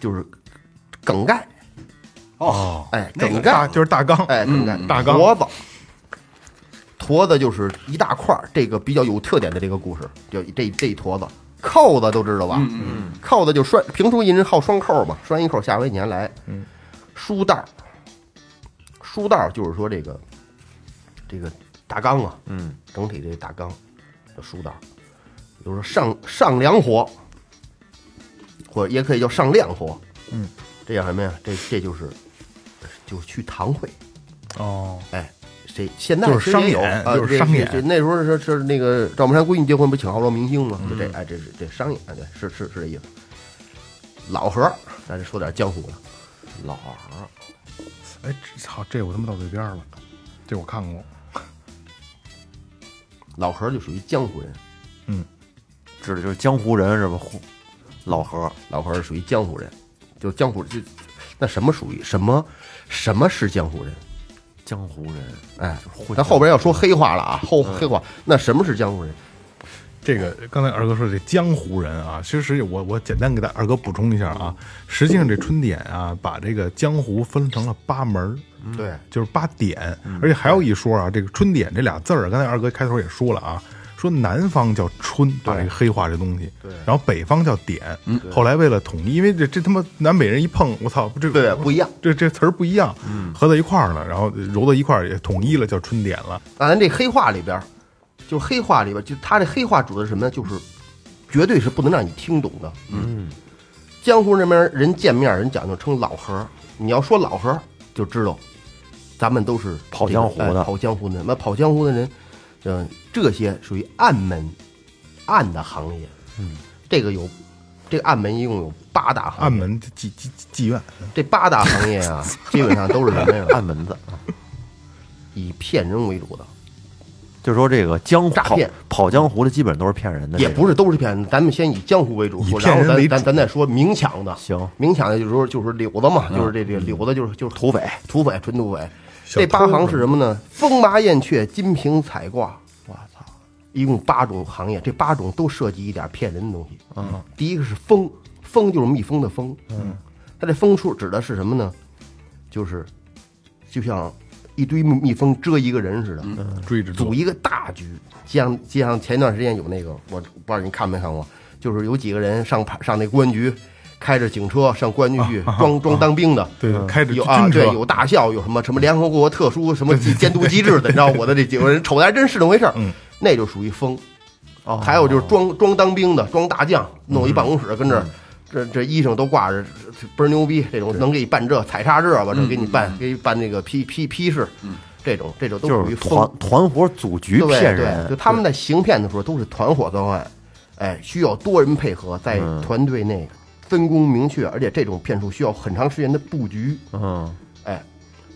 [SPEAKER 2] 就是梗概，
[SPEAKER 4] 哦，
[SPEAKER 2] 哎，
[SPEAKER 4] 那个
[SPEAKER 2] 梗
[SPEAKER 1] 大
[SPEAKER 2] 概，
[SPEAKER 1] 就是大纲，
[SPEAKER 2] 哎，梗概，
[SPEAKER 1] 大纲。
[SPEAKER 2] 脖子，坨子就是一大块儿，这个比较有特点的这个故事，就这这一坨子。扣子都知道吧？嗯，扣子就拴，评书艺人好双扣嘛，拴一扣，下回你还来。嗯，书袋儿，书袋儿就是说这个这个大纲啊，
[SPEAKER 5] 嗯，
[SPEAKER 2] 整体这大纲叫书袋儿，比如说上上梁活，或者也可以叫上亮活。嗯，这叫什么呀？这这就是就去堂会。
[SPEAKER 1] 哦，
[SPEAKER 2] 哎，谁现在
[SPEAKER 1] 就是商演就是商演
[SPEAKER 2] 这那时候是是那个赵本山闺女结婚不请好多明星吗？就这哎，这是这商演，对，是是是这意思。老何，咱就说点江湖的，
[SPEAKER 5] 老何
[SPEAKER 1] 哎，操，这我他妈到嘴边了，这我看过。
[SPEAKER 2] 老何就属于江湖人，嗯
[SPEAKER 5] 指的就是江湖人是吧？老何，
[SPEAKER 2] 老何是属于江湖人，就江湖就那什么属于什么什么是江湖人？
[SPEAKER 5] 江湖人，
[SPEAKER 2] 哎
[SPEAKER 5] 混，
[SPEAKER 2] 咱后边要说黑话了啊，后黑话，那什么是江湖人？
[SPEAKER 1] 这个刚才二哥说这江湖人啊，其实我我简单给大二哥补充一下啊，实际上这春典啊，把这个江湖分成了八门儿，
[SPEAKER 2] 对，
[SPEAKER 1] 就是八点，而且还有一说啊，这个春典这俩字儿，刚才二哥开头也说了啊，说南方叫春，把这个黑化这东西，
[SPEAKER 2] 对
[SPEAKER 1] 然后北方叫点，嗯，后来为了统一，因为这这他妈南北人一碰，我操，这
[SPEAKER 2] 对不一样，
[SPEAKER 1] 这这词儿不一样，嗯合到一块儿了，然后揉到一块儿也统一了，叫春点了。
[SPEAKER 2] 咱这黑话里边儿，就是黑话里边儿，就他这黑话指的是什么呢？就是绝对是不能让你听懂的。嗯，江湖那边人见面人讲究称老何，你要说老何就知道，咱们都是
[SPEAKER 5] 跑江湖的
[SPEAKER 2] 哎跑江湖的。那跑江湖的人，嗯，这些属于暗门暗的行业。嗯，这个有这个暗门一共有八大行业，
[SPEAKER 1] 暗门妓妓妓院，
[SPEAKER 2] 这八大行业啊，基本上都是什么呀？
[SPEAKER 5] 暗门子，
[SPEAKER 2] 以骗人为主的。
[SPEAKER 5] 就是说这个江湖跑
[SPEAKER 2] 诈骗。
[SPEAKER 5] 跑江湖的基本都是骗人的，
[SPEAKER 2] 也不是都是骗人，咱们先以江湖为主。
[SPEAKER 1] 以
[SPEAKER 2] 说，然后
[SPEAKER 1] 骗人为主
[SPEAKER 2] 咱咱咱再说明抢的。
[SPEAKER 5] 行。
[SPEAKER 2] 明抢的就是说就是柳子嘛，就是这这柳子就是就是土匪，土匪纯土匪。
[SPEAKER 1] 小
[SPEAKER 2] 这八行是什么呢？风麻燕雀、金瓶彩挂，我操，一共八种行业，这八种都涉及一点骗人的东西。嗯，第一个是蜂，蜂就是蜜蜂的蜂。嗯，它这蜂处指的是什么呢？就是就像一堆蜜蜜蜂蛰一个人似的。
[SPEAKER 1] 追着
[SPEAKER 2] 组一个大局。就像就像前段时间有那个，我不知道你看没看过，就是有几个人上上那公安局，开着警车上公安局去装装当兵的。
[SPEAKER 1] 对对，开着
[SPEAKER 2] 有啊，对，有大校，有什么什么联合国特殊什么监督机制的，你知道我的这几个人瞅的还真是那么回事儿，那就属于疯。还有就是装装当兵的，装大将，弄一办公室跟这儿，这这衣裳都挂着，倍儿牛逼，这种能给你办这采茶这吧，这给你办给你办那个批批批示，这种这种都属于疯。
[SPEAKER 5] 团。团伙组局
[SPEAKER 2] 对对，
[SPEAKER 5] 骗人，
[SPEAKER 2] 就他们在行骗的时候都是团伙作案，哎，需要多人配合，在
[SPEAKER 5] 嗯。
[SPEAKER 2] 团队内分工明确，而且这种骗术需要很长时间的布局，
[SPEAKER 5] 嗯，
[SPEAKER 2] 哎，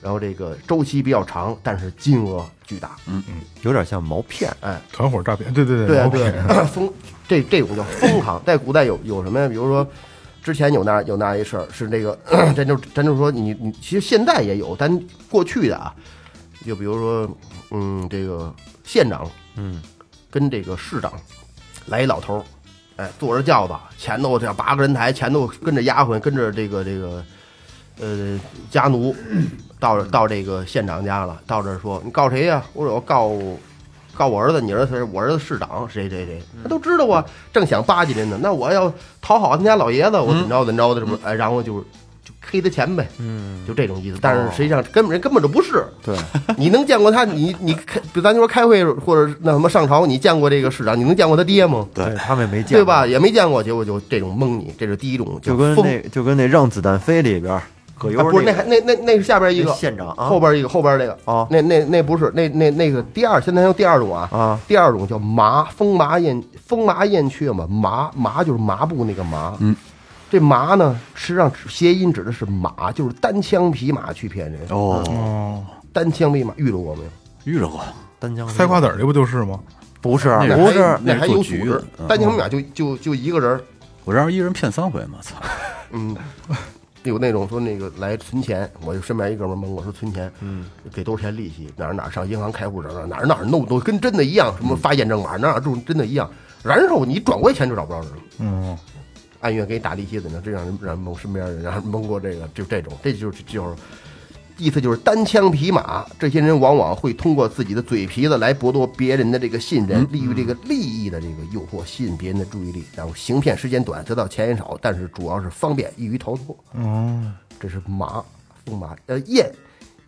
[SPEAKER 2] 然后这个周期比较长，但是金额巨大，嗯嗯
[SPEAKER 5] 有点像毛骗，
[SPEAKER 2] 哎，
[SPEAKER 1] 团伙诈骗，对对
[SPEAKER 2] 对啊对，疯这这种叫疯行，在古代有有什么呀？比如说。之前有那有那一事儿是那个，咱就咱就说你你其实现在也有，但过去的啊，就比如说，嗯，这个县长，
[SPEAKER 5] 嗯，
[SPEAKER 2] 跟这个市长来一老头儿，哎，坐着轿子，前头这八个人抬，前头跟着丫鬟，跟着这个这个，呃，家奴，到到这个县长家了，到这儿说你告谁呀、我说我告告我儿子，你儿子是我儿子市长，谁谁谁，他都知道啊，正想巴结您呢，那我要讨好他家老爷子，我怎么着怎么着的，这不是，哎，然后就是。就 K 他钱呗，嗯，就这种意思。但是实际上根本人根本就不是，
[SPEAKER 5] 对，
[SPEAKER 2] 你能见过他？你你开，比如咱就说开会或者那什么上朝，你见过这个市长？你能见过他爹吗？
[SPEAKER 5] 对他们也没见过，
[SPEAKER 2] 对吧？？也没见过，结果就这种蒙你，这是第一种，
[SPEAKER 5] 就跟
[SPEAKER 2] 疯
[SPEAKER 5] 那就跟那《让子弹飞》里边葛优
[SPEAKER 2] 啊不是那还那那那是下边一个
[SPEAKER 5] 县长啊
[SPEAKER 2] 后边一个后边那个
[SPEAKER 5] 哦
[SPEAKER 2] 那那那不是那那那个第二，现在还有第二种啊
[SPEAKER 5] 啊，
[SPEAKER 2] 第二种叫麻风麻燕风麻燕雀嘛，麻麻就是麻布那个麻，嗯，这麻呢实际上谐音指的是马，就是单枪匹马去骗人，
[SPEAKER 4] 哦，
[SPEAKER 1] 哦，
[SPEAKER 2] 单枪匹马遇着过没有？
[SPEAKER 4] 遇着过，
[SPEAKER 5] 单枪
[SPEAKER 1] 塞瓜子儿这不就是吗？
[SPEAKER 5] 不是
[SPEAKER 4] 那
[SPEAKER 5] 不是
[SPEAKER 2] 那还有组
[SPEAKER 4] 那是做局
[SPEAKER 2] 织
[SPEAKER 4] 的，嗯
[SPEAKER 2] 单枪匹马就就就一个人儿，
[SPEAKER 4] 我让人一人骗三回嘛，操！
[SPEAKER 2] 嗯，有那种说那个来存钱，我就身边一哥们儿问我说存钱，嗯，给多少钱利息？哪儿哪儿上银行开户哪儿哪儿哪儿弄都跟真的一样，什么发验证码哪儿哪儿都真的一样，然后你转过去钱就找不着人了。
[SPEAKER 1] 嗯，
[SPEAKER 2] 按月给你打利息怎么样？这让人让人蒙身边人，让人蒙过这个，就这种，这就是就是，意思就是单枪匹马。这些人往往会通过自己的嘴皮子来剥夺别人的这个信任，利于这个利益的这个诱惑，吸引别人的注意力，然后行骗时间短，得到钱也少，但是主要是方便，易于逃脱。
[SPEAKER 1] 哦，
[SPEAKER 2] 这是马，风马。呃，燕，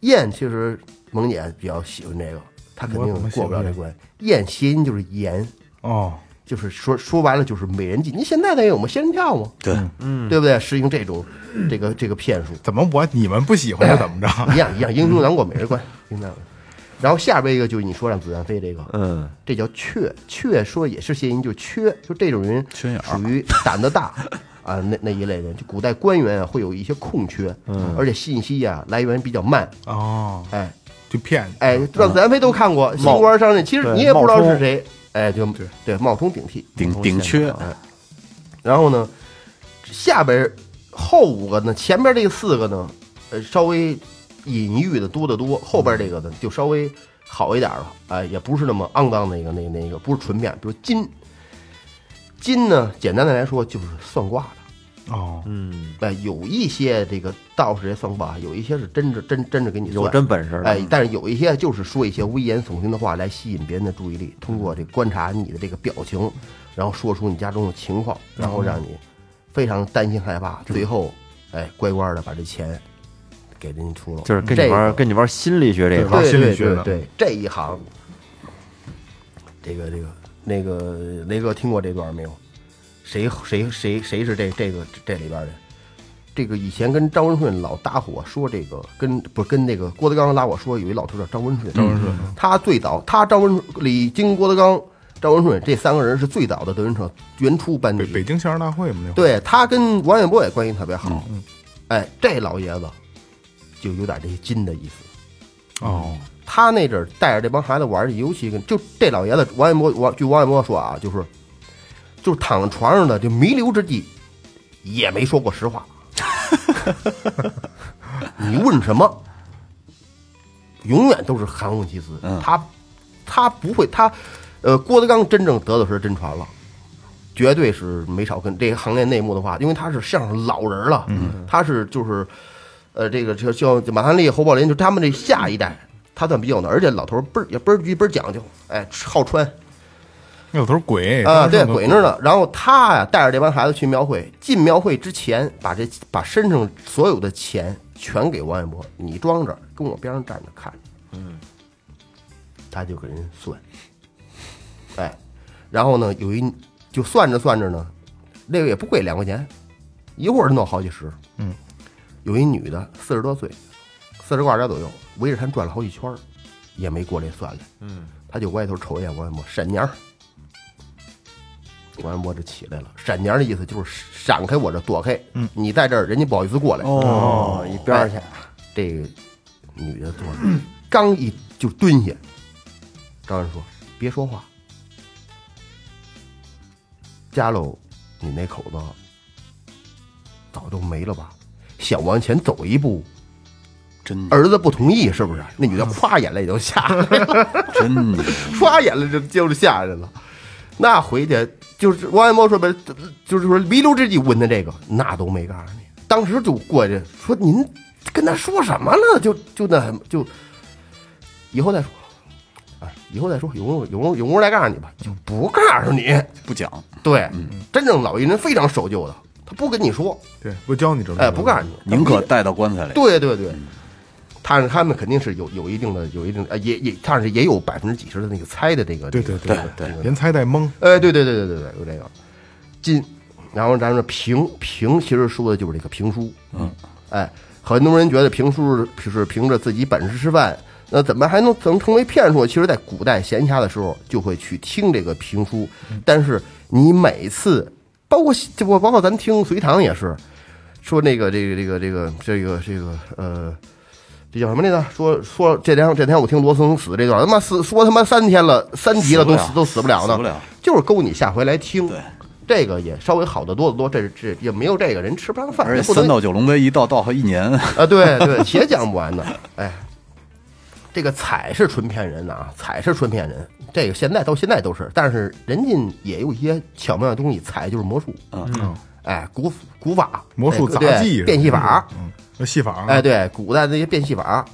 [SPEAKER 2] 燕其实萌姐比较喜欢这个，她肯定过不了这关。燕谐音就是颜。
[SPEAKER 1] 哦，
[SPEAKER 2] 就是说说白了就是美人计。你现在那有吗？仙人跳吗？
[SPEAKER 4] 对，
[SPEAKER 2] 嗯，对不对？实行这种这个这个骗术，
[SPEAKER 1] 怎么我你们不喜欢是怎么着？
[SPEAKER 2] 一样一样，英雄难过美人关，明白吗？然后下边一个就是你说让子弹飞这个，
[SPEAKER 5] 嗯，
[SPEAKER 2] 这叫缺缺，说也是谐音，就缺，就这种人
[SPEAKER 4] 缺眼儿
[SPEAKER 2] 属于胆子大啊，那那一类人，就古代官员啊会有一些空缺，嗯，而且信息啊来源比较慢，
[SPEAKER 1] 哦，
[SPEAKER 2] 哎
[SPEAKER 1] 就骗你。
[SPEAKER 2] 哎，让子弹飞都看过新官上任，其实你也不知道是谁，哎，就
[SPEAKER 1] 对。
[SPEAKER 2] 对冒充顶替，
[SPEAKER 4] 顶顶缺，哎。
[SPEAKER 2] 然后呢，下边后五个呢，前边这四个呢，呃，稍微隐喻的多得多，后边这个呢就稍微好一点了，哎、也不是那么肮脏那个那个那个，不是纯面，比如金，金呢，简单的来说就是算卦的，
[SPEAKER 1] 哦，
[SPEAKER 5] 嗯，
[SPEAKER 2] 哎、有一些这个道士也算卦，有一些是真着真真着给你算，
[SPEAKER 5] 有真本事的，
[SPEAKER 2] 哎，但是有一些就是说一些危言耸听的话来吸引别人的注意力，通过这观察你的这个表情，然后说出你家中的情况，然后让你非常担心害怕，最后哎乖乖的把这钱给人家出了，
[SPEAKER 5] 就是跟
[SPEAKER 2] 这个
[SPEAKER 5] 你玩跟你玩心理学这一
[SPEAKER 1] 玩
[SPEAKER 5] 块儿，
[SPEAKER 2] 对对
[SPEAKER 1] 心理学的。
[SPEAKER 2] 对对，这一行，这个这个那个雷哥听过这段没有？谁谁谁谁是这这个这里边的？这个以前跟张文顺老搭伙说这个，跟不是跟那个郭德纲拉伙说有一老头叫张文顺，张文顺，他最早他张文李京郭德纲张文顺这三个人是最早的德云社原初班底，
[SPEAKER 1] 北北京相声大会嘛，那会儿。
[SPEAKER 2] 对他跟王远波也关系特别好，哎，这老爷子就有点这金的意思。
[SPEAKER 1] 哦，
[SPEAKER 2] 他那阵儿带着这帮孩子玩儿，尤其跟就这老爷子王远波，王据王远波说啊，就是就是躺在床上的，就弥留之际也没说过实话。你问什么，永远都是含糊其辞。
[SPEAKER 4] 嗯
[SPEAKER 2] 他他不会，他呃，郭德纲真正得的是真传了。绝对是没少跟这个行业内幕的话，因为他是相声老人了，嗯，他是就是，呃，这个就像马三立、侯宝林，就他们这下一代，他算比较的，而且老头倍儿也倍儿拘倍儿讲究，哎，好穿
[SPEAKER 1] 那老头鬼
[SPEAKER 2] 啊，对，
[SPEAKER 1] 鬼。
[SPEAKER 2] 鬼着呢。然后他呀带着这帮孩子去庙会，进庙会之前，把这把身上所有的钱全给王一博，你装着，跟我边上站着看，嗯，他就给人算，哎，然后呢，有一就算着算着呢，那个也不贵，两块钱，一会儿弄好几十，
[SPEAKER 1] 嗯，
[SPEAKER 2] 有一女的四十多岁，四十挂点左右，围着他转了好几圈，也没过来算来，嗯，他就歪头瞅一眼王一博，闪娘儿。王安波这起来了，闪娘的意思就是闪开我这，躲开。嗯，你在这儿，人家不好意思过来。
[SPEAKER 5] 哦，一边儿去，
[SPEAKER 2] 这个女的坐着，刚一就蹲下，张安说：“别说话，家喽，你那口子早都没了吧？想往前走一步，
[SPEAKER 4] 真
[SPEAKER 2] 儿子不同意，是不是？”那女的咵眼泪就下来了。
[SPEAKER 4] 真牛，
[SPEAKER 2] 唰眼泪就就是下来了。那回去就是王安波说白，就是说弥留之际问的这个，那都没告诉你。当时就过去说您跟他说什么了？就就那就以后再说啊，以后再说，有空有空有空再告诉你吧，就不告诉你。
[SPEAKER 4] 不讲，
[SPEAKER 2] 对，真正老艺人非常守旧的，他不跟你说，
[SPEAKER 1] 对，不教你这个，
[SPEAKER 2] 哎，不告诉你，
[SPEAKER 4] 宁可带到棺材里。
[SPEAKER 2] 对对对，但是他们肯定是有有一定的有一定的，呃，也也，但是也有百分之几十的那个猜的这个，
[SPEAKER 1] 对
[SPEAKER 2] 这个
[SPEAKER 1] 对对
[SPEAKER 4] 对
[SPEAKER 1] 连猜带蒙，
[SPEAKER 2] 哎，对对对对对对，有这个金，然后咱们评评，其实说的就是这个评书。
[SPEAKER 4] 嗯，
[SPEAKER 2] 哎，很多人觉得评书是是凭着自己本事吃饭，那怎么还能怎么成为骗术？其实，在古代闲暇的时候，就会去听这个评书，但是你每次，包括这不包括咱听隋唐也是，说那个这个这个这个这个这个呃。这叫什么来着？说说这天这天我听罗森死这段，他妈死说他妈三天了，三集了都死都死不了呢，
[SPEAKER 4] 死不了。
[SPEAKER 2] 就是勾你下回来听。
[SPEAKER 4] 对，
[SPEAKER 2] 这个也稍微好得多得多，这这也没有这个人吃不上饭，
[SPEAKER 4] 而且三到九龙杯一到到好一年，
[SPEAKER 2] 啊，对对，且讲不完呢。哎，这个彩是纯骗人的啊，彩是纯骗人。这个现在到现在都是，但是人家也有一些巧妙的东西，彩就是魔术，
[SPEAKER 1] 嗯，
[SPEAKER 2] 哎，古古法、
[SPEAKER 1] 魔术杂技
[SPEAKER 2] 变戏法，
[SPEAKER 1] 嗯，那戏法，
[SPEAKER 2] 哎，，对，古代的那些变戏法，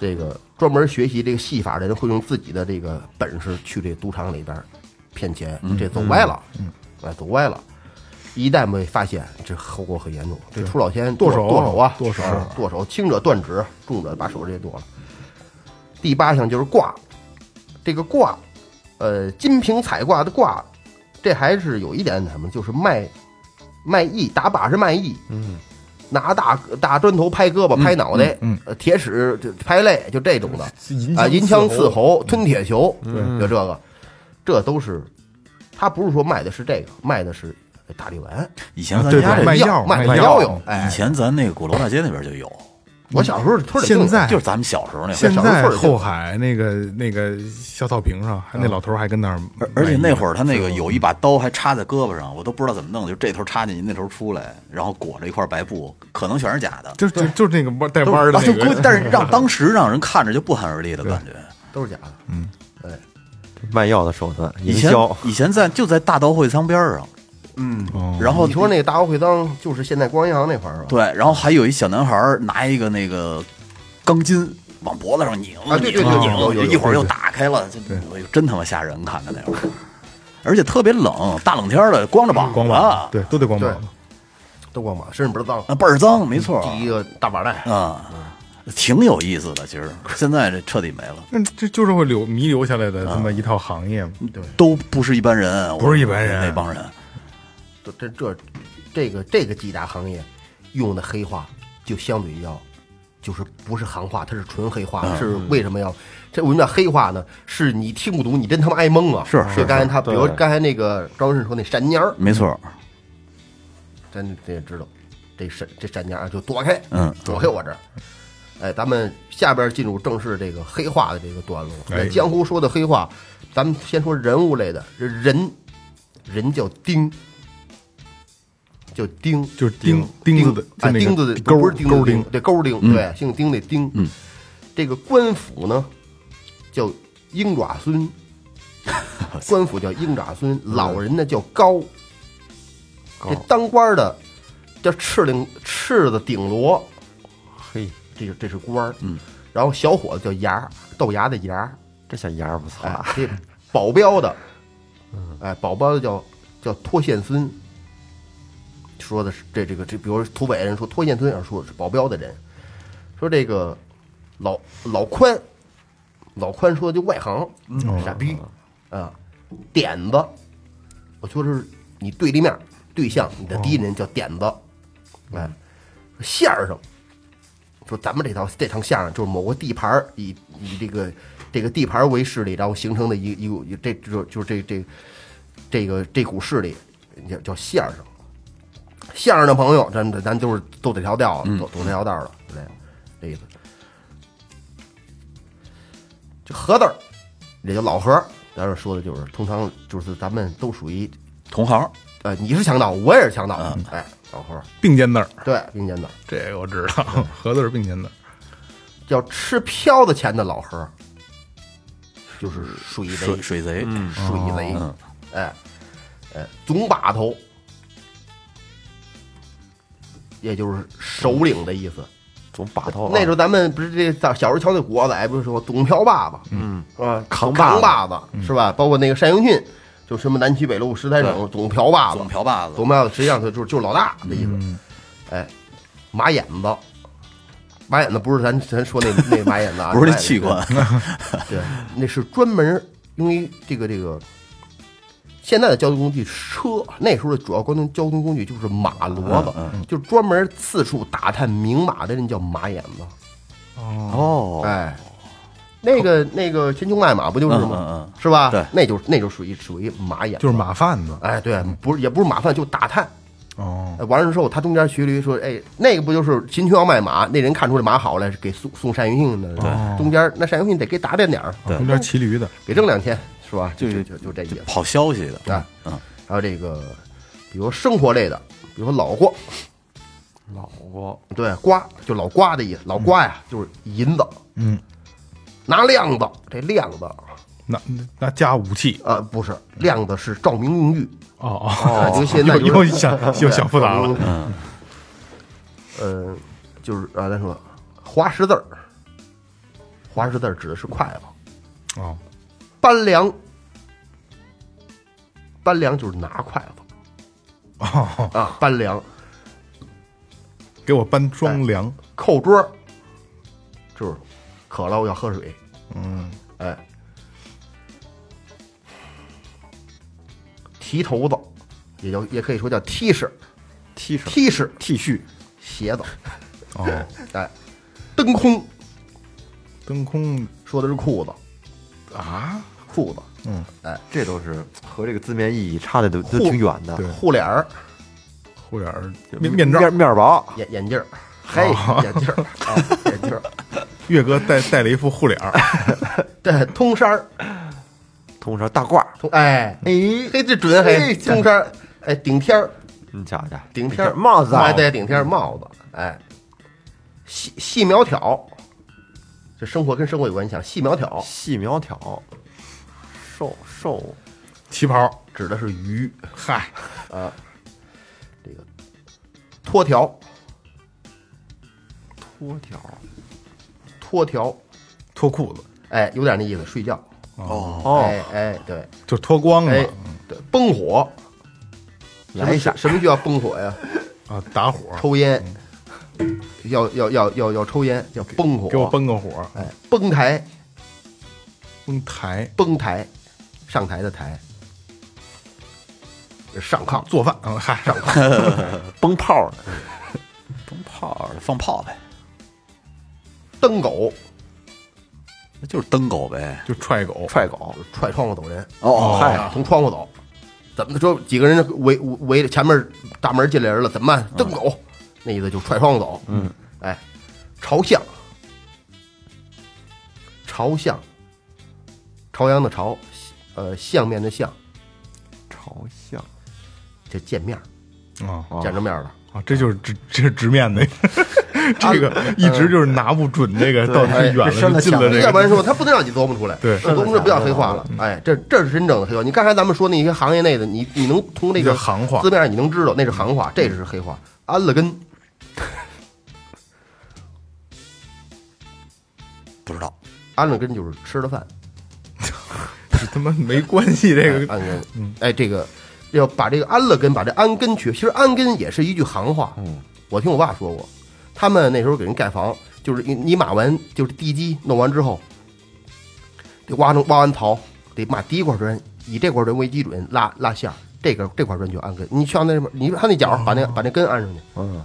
[SPEAKER 2] 这个专门学习这个戏法的人会用自己的这个本事去这赌场里边骗钱，这走歪了，嗯，哎，走歪了。一旦被发现，这后果很严重。这出老千
[SPEAKER 1] 剁手
[SPEAKER 2] 剁手啊，
[SPEAKER 1] 剁手
[SPEAKER 2] 啊剁手，轻者断指，重者把手直接剁了。第八项就是卦，这个卦，呃，金瓶彩卦的卦，这还是有一点什么，就是卖卖艺，打把是卖艺，嗯，拿大大砖头拍胳膊、拍脑袋，
[SPEAKER 1] 嗯
[SPEAKER 2] 呃铁尺拍肋，就这种的啊，银枪刺
[SPEAKER 1] 喉，
[SPEAKER 2] 吞铁球，
[SPEAKER 1] 对。
[SPEAKER 2] 就这个，这都是，他不是说卖的是这个，卖的是大力丸，
[SPEAKER 4] 以前咱家这
[SPEAKER 1] 卖药
[SPEAKER 2] 卖
[SPEAKER 1] 卖药
[SPEAKER 2] 药用，哎。
[SPEAKER 4] 以，前咱那个鼓楼大街那边就有，
[SPEAKER 2] 我小时候
[SPEAKER 1] 现在
[SPEAKER 4] 就是咱们小时候那会
[SPEAKER 1] 现
[SPEAKER 4] 儿。
[SPEAKER 1] 在
[SPEAKER 2] 小时候村里就有
[SPEAKER 1] 后海那个那个小草坪上，还那老头儿还跟那儿
[SPEAKER 4] 而而且那会
[SPEAKER 1] 儿
[SPEAKER 4] 儿他那个有一把刀还插在胳膊上，我都不知道怎么弄，就这头插进去，那头出来，然后裹着一块白布，可能全是假的。
[SPEAKER 1] 就就就是那个弯带弯的
[SPEAKER 4] 但是让当时让人看着就不寒而栗的感觉。
[SPEAKER 2] 都是假的，嗯，对
[SPEAKER 5] 卖药的手段，
[SPEAKER 4] 以前，以前在就在大刀会仓边上，
[SPEAKER 2] 嗯。
[SPEAKER 1] 哦
[SPEAKER 4] 然后
[SPEAKER 2] 你说那个大奥会当就是现在光银行那块儿是吧？
[SPEAKER 4] 对，然后还有一小男孩儿拿一个那个钢筋往脖子上拧
[SPEAKER 2] 啊对对
[SPEAKER 4] 拧拧
[SPEAKER 2] 对有有有
[SPEAKER 4] 一会儿又打开了，就哎呦真他妈吓人，看的那会儿，而且特别冷，大冷天儿的，光着膀子，
[SPEAKER 1] 光膀，对，都得光膀子。
[SPEAKER 2] 都光膀子，身上倍儿脏，
[SPEAKER 4] 啊，倍儿脏，没错
[SPEAKER 2] 第一个大板带，
[SPEAKER 4] 啊，挺有意思的。其实现在这彻底没了，
[SPEAKER 1] 那这就是会留弥留下来的这么一套行业嘛。对，
[SPEAKER 4] 都不是一般人，
[SPEAKER 1] 不是一般人
[SPEAKER 4] 那帮人。
[SPEAKER 2] 这这这这个这个几大行业用的黑话就相对要，就是不是行话，它是纯黑话。是为什么要这为什么叫黑话呢？是你听不懂，你真他妈挨蒙啊！
[SPEAKER 4] 是
[SPEAKER 2] 是刚才他，比如刚才那个张文顺说那闪蔫儿，
[SPEAKER 4] 没错，
[SPEAKER 2] 咱这也知道，这闪这闪蔫儿就躲开，
[SPEAKER 4] 嗯
[SPEAKER 2] 躲开我这儿。哎，咱们下边进入正式这个黑话的这个段落。
[SPEAKER 1] 哎
[SPEAKER 2] 在江湖说的黑话，咱们先说人物类的，人人叫丁，叫丁，
[SPEAKER 1] 就是钉钉子的，
[SPEAKER 2] 啊，
[SPEAKER 1] 就那个
[SPEAKER 2] 钉子的
[SPEAKER 1] 钩
[SPEAKER 2] 不是钉
[SPEAKER 1] 钩钉，
[SPEAKER 2] 子对钩钉，对，姓丁那丁。
[SPEAKER 4] 嗯，
[SPEAKER 2] 这个官府呢叫鹰爪孙，官府叫鹰爪孙，老人呢叫高。这当官的叫赤领赤子顶罗，
[SPEAKER 5] 嘿，
[SPEAKER 2] 这是这是官儿。嗯，然后小伙子叫牙，豆芽的芽。
[SPEAKER 5] 这小牙儿不错
[SPEAKER 2] 这保镖的，哎，保镖的叫叫脱线孙，说的是这这个这，比如说土匪人说脱线村上说的是保镖的人，说这个老老宽，老宽说的就外行，傻逼啊，点子，我说是你对立面对象，你的敌人叫点子，哎，相声。说咱们这套这场相声就是某个地盘儿以以这个这个地盘儿为势力，然后形成的一一股这就就是这这这个这股势力叫叫相声。相声的朋友，咱咱咱就是走这条调，走走这条道的，对，这意思。这何字儿，也叫老何，咱这说的就是通常就是咱们都属于
[SPEAKER 4] 同行
[SPEAKER 2] 呃，你是强盗，我也是强盗，哎，老何，
[SPEAKER 1] 并肩字儿，
[SPEAKER 2] 对，并肩的。
[SPEAKER 1] 这个我知道，何字是并肩字儿。
[SPEAKER 2] 叫吃飘子钱的老何，就是水
[SPEAKER 4] 水
[SPEAKER 2] 贼，
[SPEAKER 4] 水贼，
[SPEAKER 2] 水贼，
[SPEAKER 4] 嗯
[SPEAKER 2] 哎，哎，总把头，也就是首领的意思。
[SPEAKER 5] 总把头啊。
[SPEAKER 2] 那时候咱们不是这小小时候瞧那古惑仔，不是说总瓢把子，嗯？
[SPEAKER 5] 扛
[SPEAKER 2] 扛
[SPEAKER 5] 把
[SPEAKER 2] 把子是吧？包括那个单永信，就什么南区北路十三省总瓢把子
[SPEAKER 4] 总，瓢把子，
[SPEAKER 2] 总瓢把子实际上他就是就是老大的意思。哎，马眼子，马眼子不是咱 咱说那那马眼子啊，
[SPEAKER 4] 不是那器官，
[SPEAKER 2] 对，那是专门用于这个这个现在的交通工具车，那时候的主要交通交通工具就是马骡子，就是专门四处打探名马的人叫马眼子。
[SPEAKER 4] 哦，
[SPEAKER 2] 哎，那个那个秦琼卖马不就是吗？
[SPEAKER 4] 嗯嗯嗯。
[SPEAKER 2] 是吧？
[SPEAKER 4] 对。
[SPEAKER 2] 那就那就属于属于马眼，
[SPEAKER 1] 就是马贩子，
[SPEAKER 2] 哎，对，不是也不是马贩，就打探。
[SPEAKER 1] 哦，
[SPEAKER 2] 呃完了之后，他中间骑驴说，哎，那个不就是秦琼要卖马，那人看出这马好来，给送送单于信的。对，中间那单于信得给打点点儿，
[SPEAKER 1] 中间骑驴的，
[SPEAKER 2] 给挣两千，是吧？
[SPEAKER 4] 就
[SPEAKER 2] 就就就这意思。
[SPEAKER 4] 跑消息的，
[SPEAKER 2] 对，
[SPEAKER 4] 嗯，
[SPEAKER 2] 还有这个，比如生活类的，比如说老瓜，
[SPEAKER 5] 老过
[SPEAKER 2] 对，瓜就老瓜的意思，老瓜呀就是银子，
[SPEAKER 1] 嗯，
[SPEAKER 2] 拿亮子，这亮子
[SPEAKER 1] 那那加武器，
[SPEAKER 2] 啊，不是亮子是照明用具，
[SPEAKER 1] 哦
[SPEAKER 2] 啊，
[SPEAKER 1] 哦，
[SPEAKER 2] 就现在
[SPEAKER 1] 又又想又想复杂了，
[SPEAKER 2] 嗯，呃，就是啊，咱说划十字儿，划十字儿指的是筷子，
[SPEAKER 1] 哦，
[SPEAKER 2] 搬粮，搬粮就是拿筷子。
[SPEAKER 1] 哦，
[SPEAKER 2] 啊，搬粮，
[SPEAKER 1] 给我搬装粮，
[SPEAKER 2] 扣桌就是渴了我要喝水，
[SPEAKER 1] 嗯，
[SPEAKER 2] 哎，提头子也叫也可以说叫 T 恤
[SPEAKER 5] ，T 恤
[SPEAKER 2] ，T 恤
[SPEAKER 5] T 恤
[SPEAKER 2] 鞋子，
[SPEAKER 1] 哦，
[SPEAKER 2] 哎，蹬空。
[SPEAKER 1] 蹬空。
[SPEAKER 2] 说的是裤子，
[SPEAKER 1] 啊，
[SPEAKER 2] 裤子，
[SPEAKER 1] 嗯，哎
[SPEAKER 5] 这都是和这个字面意义差的都都挺远的。
[SPEAKER 1] 对。
[SPEAKER 2] 护脸儿，
[SPEAKER 1] 护脸儿。面面罩，
[SPEAKER 5] 面面薄，
[SPEAKER 2] 眼眼镜儿，嘿，眼镜儿。啊，眼镜儿，
[SPEAKER 1] 岳哥戴戴了一副护脸儿，
[SPEAKER 2] 对，通衫儿，
[SPEAKER 5] 通衫大褂儿，
[SPEAKER 2] 通，哎，
[SPEAKER 5] 哎，
[SPEAKER 2] 嘿，这准嘿，
[SPEAKER 5] 嘿
[SPEAKER 2] 通衫儿，哎，顶天儿，
[SPEAKER 5] 你瞧瞧，
[SPEAKER 2] 顶天儿。
[SPEAKER 5] 帽子啊。
[SPEAKER 2] 哎，对，顶天儿帽子，哎，细细苗条，这生活跟生活有关系，像细苗条。
[SPEAKER 5] 细苗条，瘦瘦。
[SPEAKER 1] 旗袍，
[SPEAKER 2] 指的是鱼，
[SPEAKER 1] 嗨，
[SPEAKER 2] 这个脱条，
[SPEAKER 5] 脱条，
[SPEAKER 2] 脱条，
[SPEAKER 1] 脱裤子，
[SPEAKER 2] 哎，有点那意思，睡觉，
[SPEAKER 4] 哦，
[SPEAKER 5] 哦，
[SPEAKER 2] 哎哎，对，
[SPEAKER 1] 就脱光
[SPEAKER 2] 哎。
[SPEAKER 1] 了，
[SPEAKER 2] 对，崩火，什么
[SPEAKER 5] 来一下
[SPEAKER 2] 什么叫崩火呀？
[SPEAKER 1] 啊，打火，
[SPEAKER 2] 抽烟，要要要要要抽烟，叫崩火，
[SPEAKER 1] 给我，崩个火，
[SPEAKER 2] 哎，崩台，
[SPEAKER 1] 崩台，
[SPEAKER 2] 崩台，上台的台，上炕，
[SPEAKER 1] 做饭，啊，嗨，上炕
[SPEAKER 5] 崩炮儿的，
[SPEAKER 4] 崩炮的放炮呗，
[SPEAKER 2] 蹬狗，
[SPEAKER 4] 那就是蹬狗呗。
[SPEAKER 1] 就踹狗，
[SPEAKER 5] 踹狗，
[SPEAKER 2] 踹窗户走人，
[SPEAKER 4] 哦，
[SPEAKER 2] 哎，从窗户走，怎么说？几个人围围着前面大门进来人了，怎么办？蹬狗，那意思就踹窗户走。嗯，哎，朝向，朝向，朝阳的朝，呃，相面的相，
[SPEAKER 5] 朝向，
[SPEAKER 2] 这见面儿
[SPEAKER 1] 啊
[SPEAKER 2] 见着面儿了。
[SPEAKER 1] 啊，这就是直这是直面的，这个一直就是拿不准这个到底是远了
[SPEAKER 5] 这
[SPEAKER 1] 是近了这个，
[SPEAKER 2] 要不然说他不能让你琢磨出来，
[SPEAKER 1] 对
[SPEAKER 2] 琢磨出来不叫黑话了。哎，这这是真正的黑话。你刚才咱们说那些行业内的，你你能通这个
[SPEAKER 1] 行话
[SPEAKER 2] 字面上你能知道那是行话，这是黑话。安了根，
[SPEAKER 4] 不知道，
[SPEAKER 2] 安了根就是吃了饭，
[SPEAKER 1] 这他妈没关系，这个
[SPEAKER 2] 安根，哎，这个要把这个安了根，把这安根去。其实安根也是一句行话。嗯，我听我爸说过，他们那时候给人盖房，就是你你码完就是地基弄完之后，得挖成挖完槽，得码第一块砖，以这块砖为基准拉拉线儿，这个这块砖就安根。你像那边，你他那角把那把那根安上去，
[SPEAKER 5] 嗯，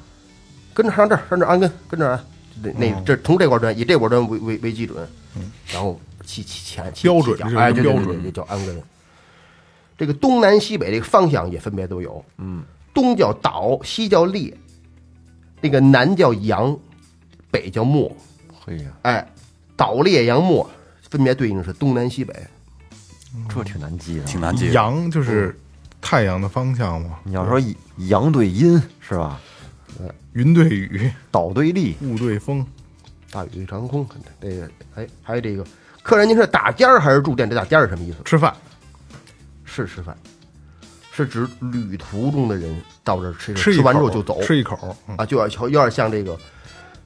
[SPEAKER 2] 跟着上这儿上这儿安根，跟着安。那那这从这块砖以这块砖为为为基准，然后起起前
[SPEAKER 1] 标准
[SPEAKER 2] 哎，
[SPEAKER 1] 标准
[SPEAKER 2] 对对，叫安根。这个东南西北这个方向也分别都有，嗯，东叫倒，西叫裂，那个南叫阳，北叫没，
[SPEAKER 5] 嘿呀，
[SPEAKER 2] 哎，倒列阳没分别对应的是东南西北。
[SPEAKER 5] 这挺难记的。
[SPEAKER 4] 挺难记的。
[SPEAKER 1] 阳就是太阳的方向嘛，
[SPEAKER 5] 你要说阳对阴是吧？
[SPEAKER 1] 云对雨，
[SPEAKER 5] 岛对立，
[SPEAKER 1] 雾对风，
[SPEAKER 2] 大雨对长空，这个哎，还有这个客人，您是打尖儿还是住店？这打尖儿是什么意思？
[SPEAKER 1] 吃饭
[SPEAKER 2] 是吃饭，是指旅途中的人到这儿吃，
[SPEAKER 1] 吃
[SPEAKER 2] 吃完之后就走
[SPEAKER 1] 吃一口，嗯
[SPEAKER 2] 啊，就要有点像这个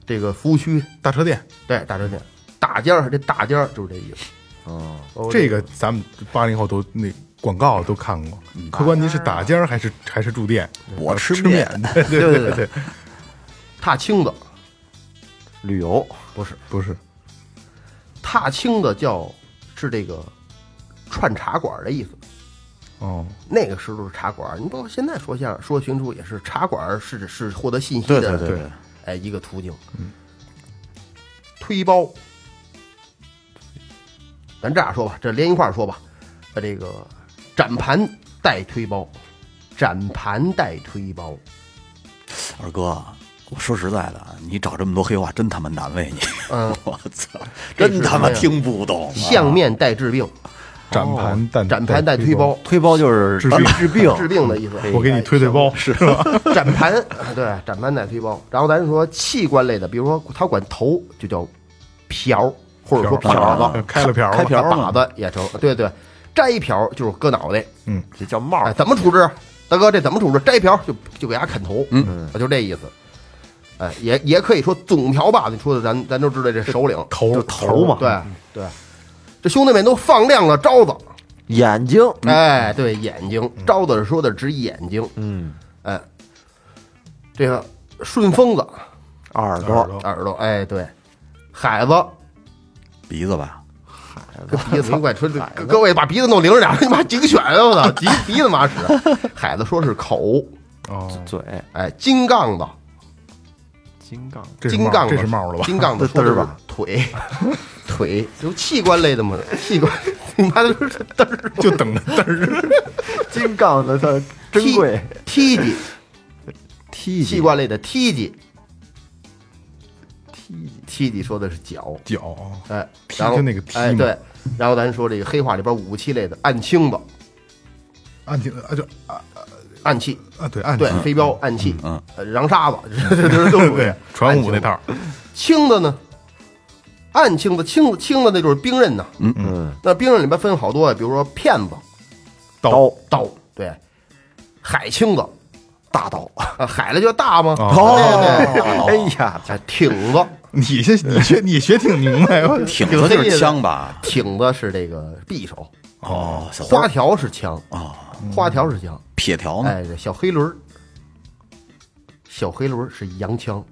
[SPEAKER 2] 这个服务区，
[SPEAKER 1] 大车店，
[SPEAKER 2] 对大车店打尖儿，这打尖儿就是这意思。哦
[SPEAKER 1] 这个咱们八零后都那广告都看过。客官，您是打尖儿还是还是住店？
[SPEAKER 4] 我吃
[SPEAKER 1] 吃
[SPEAKER 4] 面。
[SPEAKER 1] 面，对对对对，
[SPEAKER 2] 踏青的。
[SPEAKER 5] 旅游。
[SPEAKER 2] 不是。
[SPEAKER 1] 不是。
[SPEAKER 2] 踏青的叫是这个串茶馆的意思。
[SPEAKER 1] 哦，
[SPEAKER 2] 那个时候是茶馆，你包括现在说相声说评书也是茶馆是是获得信息
[SPEAKER 4] 对
[SPEAKER 2] 的
[SPEAKER 4] 对对，
[SPEAKER 2] 哎一个途径。嗯，推包，咱这样说吧，这连一块儿说吧。把，这个展盘带推包，展盘带推包，
[SPEAKER 4] 二哥，我说实在的，你找这么多黑话，真他妈难为你。
[SPEAKER 2] 嗯
[SPEAKER 4] 我操，真他妈听不懂啊。
[SPEAKER 2] 相面带治病，
[SPEAKER 1] 展盘带
[SPEAKER 2] 展盘带推包，
[SPEAKER 5] 推包就是
[SPEAKER 1] 治病
[SPEAKER 5] 治病，
[SPEAKER 2] 治病的意思。
[SPEAKER 1] 我给你推推包，是吧？
[SPEAKER 2] 展盘，对，展盘带推包。然后咱说器官类的，比如说他管头就叫瓢，或者说
[SPEAKER 1] 瓢
[SPEAKER 2] 瓢子，
[SPEAKER 1] 开了瓢了
[SPEAKER 4] 开瓢嘛
[SPEAKER 2] 把子也成。对对，摘瓢就是割脑袋。嗯。
[SPEAKER 5] 这叫帽
[SPEAKER 2] 哎，
[SPEAKER 5] 儿。
[SPEAKER 2] 怎么处置？大哥，这怎么处置？摘瓢就就给他砍头，嗯，就这意思。哎，也也可以说总瓢把子，你说的咱咱都知道这首领。
[SPEAKER 1] 头
[SPEAKER 5] 就头嘛。
[SPEAKER 2] 对对，这兄弟们都放亮了招子，
[SPEAKER 5] 眼睛，
[SPEAKER 2] 哎，对，眼睛，招子说的指眼睛，
[SPEAKER 5] 嗯，
[SPEAKER 2] 哎，这个顺风子，
[SPEAKER 5] 耳朵，
[SPEAKER 1] 耳朵
[SPEAKER 2] 哎，对，海子，
[SPEAKER 4] 鼻子吧，
[SPEAKER 2] 跟鼻子 没关系，说各各位把鼻子弄灵着点，你妈警犬啊！我操，鼻 鼻子马屎，海子说是口，
[SPEAKER 1] 哦，
[SPEAKER 5] 嘴，
[SPEAKER 2] 哎，金杠子，
[SPEAKER 5] 金杠，
[SPEAKER 2] 金杠子，
[SPEAKER 1] 这是帽了吧？
[SPEAKER 2] 金杠子说的是
[SPEAKER 5] 嘚儿吧。
[SPEAKER 2] 腿，腿就器官类的嘛，器官，你妈的是嘚儿，
[SPEAKER 1] 就等着嘚儿。
[SPEAKER 5] 金杠子它珍贵，
[SPEAKER 2] 踢踢
[SPEAKER 5] 踢
[SPEAKER 2] 器官类的踢踢，踢踢说的是脚，
[SPEAKER 1] 脚
[SPEAKER 2] 哎，
[SPEAKER 1] 踢
[SPEAKER 2] 然后
[SPEAKER 1] 就那个踢
[SPEAKER 2] 哎，对，然后咱说这个黑话里边武器类的暗青子，
[SPEAKER 1] 暗青啊，就啊
[SPEAKER 2] 暗器，
[SPEAKER 1] 啊，对暗器，
[SPEAKER 2] 对，飞镖暗器，
[SPEAKER 4] 嗯
[SPEAKER 2] 呃，瓤沙子，这这都属于
[SPEAKER 1] 对传武那套。
[SPEAKER 2] 青的呢，暗青的青的青的那就是兵刃呐，
[SPEAKER 5] 嗯嗯，
[SPEAKER 2] 那兵刃里边分好多啊，比如说片子、
[SPEAKER 1] 刀
[SPEAKER 2] 刀，对，海青子，大刀，啊 海了就大吗？
[SPEAKER 1] 哦
[SPEAKER 2] 对对，
[SPEAKER 5] 哎呀，
[SPEAKER 2] 哎，挺子，
[SPEAKER 1] 你这你学你学挺明白，我
[SPEAKER 4] 挺子就是枪吧？
[SPEAKER 2] 挺子是这个匕首，
[SPEAKER 4] 哦，
[SPEAKER 2] 花条是枪，
[SPEAKER 4] 哦，
[SPEAKER 2] 花条是枪，
[SPEAKER 4] 撇条呢？
[SPEAKER 2] 哎，小黑轮儿，小黑轮儿是洋枪，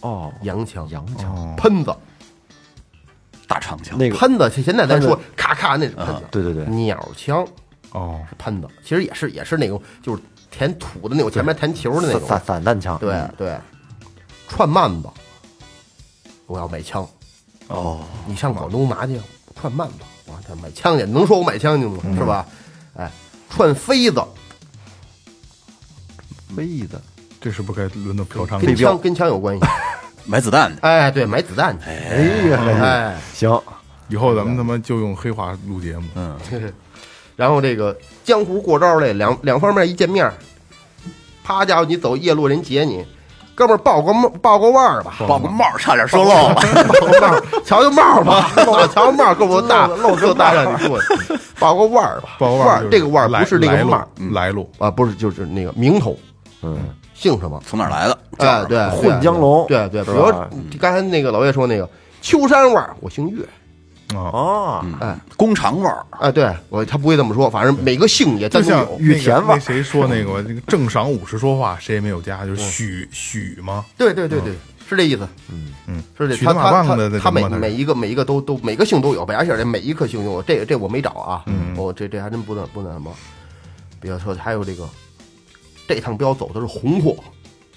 [SPEAKER 5] 哦，
[SPEAKER 2] 洋枪，
[SPEAKER 5] 洋枪，
[SPEAKER 2] 喷子，
[SPEAKER 4] 大长枪。
[SPEAKER 5] 那个，
[SPEAKER 2] 喷子，现在咱说咔咔那是喷子，
[SPEAKER 5] 对对对，
[SPEAKER 2] 鸟枪
[SPEAKER 1] 哦，
[SPEAKER 2] 是喷子，其实也是也是那种就是填土的那种，前面填球的那
[SPEAKER 5] 种散
[SPEAKER 2] 种，
[SPEAKER 5] 散弹枪，
[SPEAKER 2] 对对，串慢子，我要买枪，
[SPEAKER 4] 哦，
[SPEAKER 2] 你上广东拿去串慢子，我这买枪去，能说我买枪去吗？是吧？哎，串飞子。
[SPEAKER 5] 飞子，
[SPEAKER 1] 这是不该轮到嫖娼？
[SPEAKER 2] 跟
[SPEAKER 1] 了。
[SPEAKER 2] 枪跟枪有关系，
[SPEAKER 4] 买子弹的。
[SPEAKER 2] 哎，对，买子弹去，
[SPEAKER 5] 哎呀，
[SPEAKER 2] 哎。
[SPEAKER 5] 行，
[SPEAKER 1] 以后咱们他妈就用黑话录节目。
[SPEAKER 4] 嗯，
[SPEAKER 2] 然后这个江湖过招类两两方面一见面，啪家伙你走夜路人劫你，哥们儿报个帽报个腕儿吧，
[SPEAKER 4] 报个帽儿差点说漏了。
[SPEAKER 2] 报个帽儿，瞧瞧帽儿吧，瞧瞧帽儿够不够大，够大让你过去，报个腕儿吧，腕
[SPEAKER 1] 报个腕儿
[SPEAKER 2] 这个腕儿不是那个帽儿
[SPEAKER 1] 来路，
[SPEAKER 2] 啊，不是就是那个名头，
[SPEAKER 5] 嗯，
[SPEAKER 2] 姓什么？
[SPEAKER 4] 从哪儿来的？
[SPEAKER 2] 哎，对，
[SPEAKER 5] 混江龙
[SPEAKER 2] 对对，比
[SPEAKER 5] 是
[SPEAKER 2] 如刚才那个老岳说那个秋山腕儿，我姓岳，
[SPEAKER 5] 哦，
[SPEAKER 2] 哎。
[SPEAKER 4] 工厂味儿。
[SPEAKER 2] 哎，对我他不会这么说，反正每个姓也单独
[SPEAKER 1] 像
[SPEAKER 2] 有。
[SPEAKER 1] 那个
[SPEAKER 5] 田味儿。
[SPEAKER 1] 谁说那个那个正晌午时说话，谁也没有加，就是许许吗。
[SPEAKER 2] 对对对对，是这意思。
[SPEAKER 1] 嗯。
[SPEAKER 2] 嗯，是这，
[SPEAKER 1] 许他马
[SPEAKER 2] 他他
[SPEAKER 1] 棒的
[SPEAKER 2] 他他每每一个每一个都都每个姓都有，北牙县这每一颗姓都有，这个这我没找啊，
[SPEAKER 1] 嗯。
[SPEAKER 2] 我这这还真不那不那什么。比如说还有这个，这趟镖走的是红货，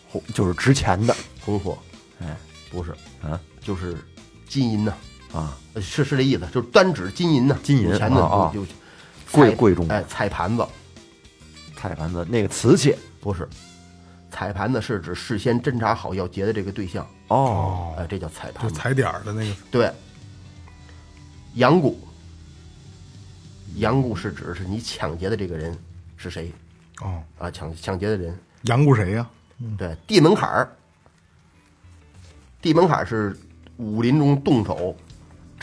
[SPEAKER 5] 红就是值钱的。
[SPEAKER 2] 红货，
[SPEAKER 5] 哎，
[SPEAKER 2] 不是
[SPEAKER 5] 啊，
[SPEAKER 2] 就是金银呐，
[SPEAKER 5] 啊，
[SPEAKER 2] 呃是是这意思，就是单指金银呐，
[SPEAKER 5] 金银
[SPEAKER 2] 钱的
[SPEAKER 5] 啊啊。
[SPEAKER 2] 就就彩
[SPEAKER 5] 贵贵重。
[SPEAKER 2] 哎，彩盘子。
[SPEAKER 5] 菜盘子那个瓷器。
[SPEAKER 2] 不是，彩盘子是指事先侦查好要劫的这个对象，
[SPEAKER 5] 哦，
[SPEAKER 2] 哎，这叫彩盘子。
[SPEAKER 1] 踩点儿的那个。
[SPEAKER 2] 对，阳谷，阳谷是指是你抢劫的这个人是谁？
[SPEAKER 1] 哦，
[SPEAKER 2] 啊？抢抢劫的人，
[SPEAKER 1] 杨谷谁呀？
[SPEAKER 2] 对，地门槛儿，地门槛儿是武林中动手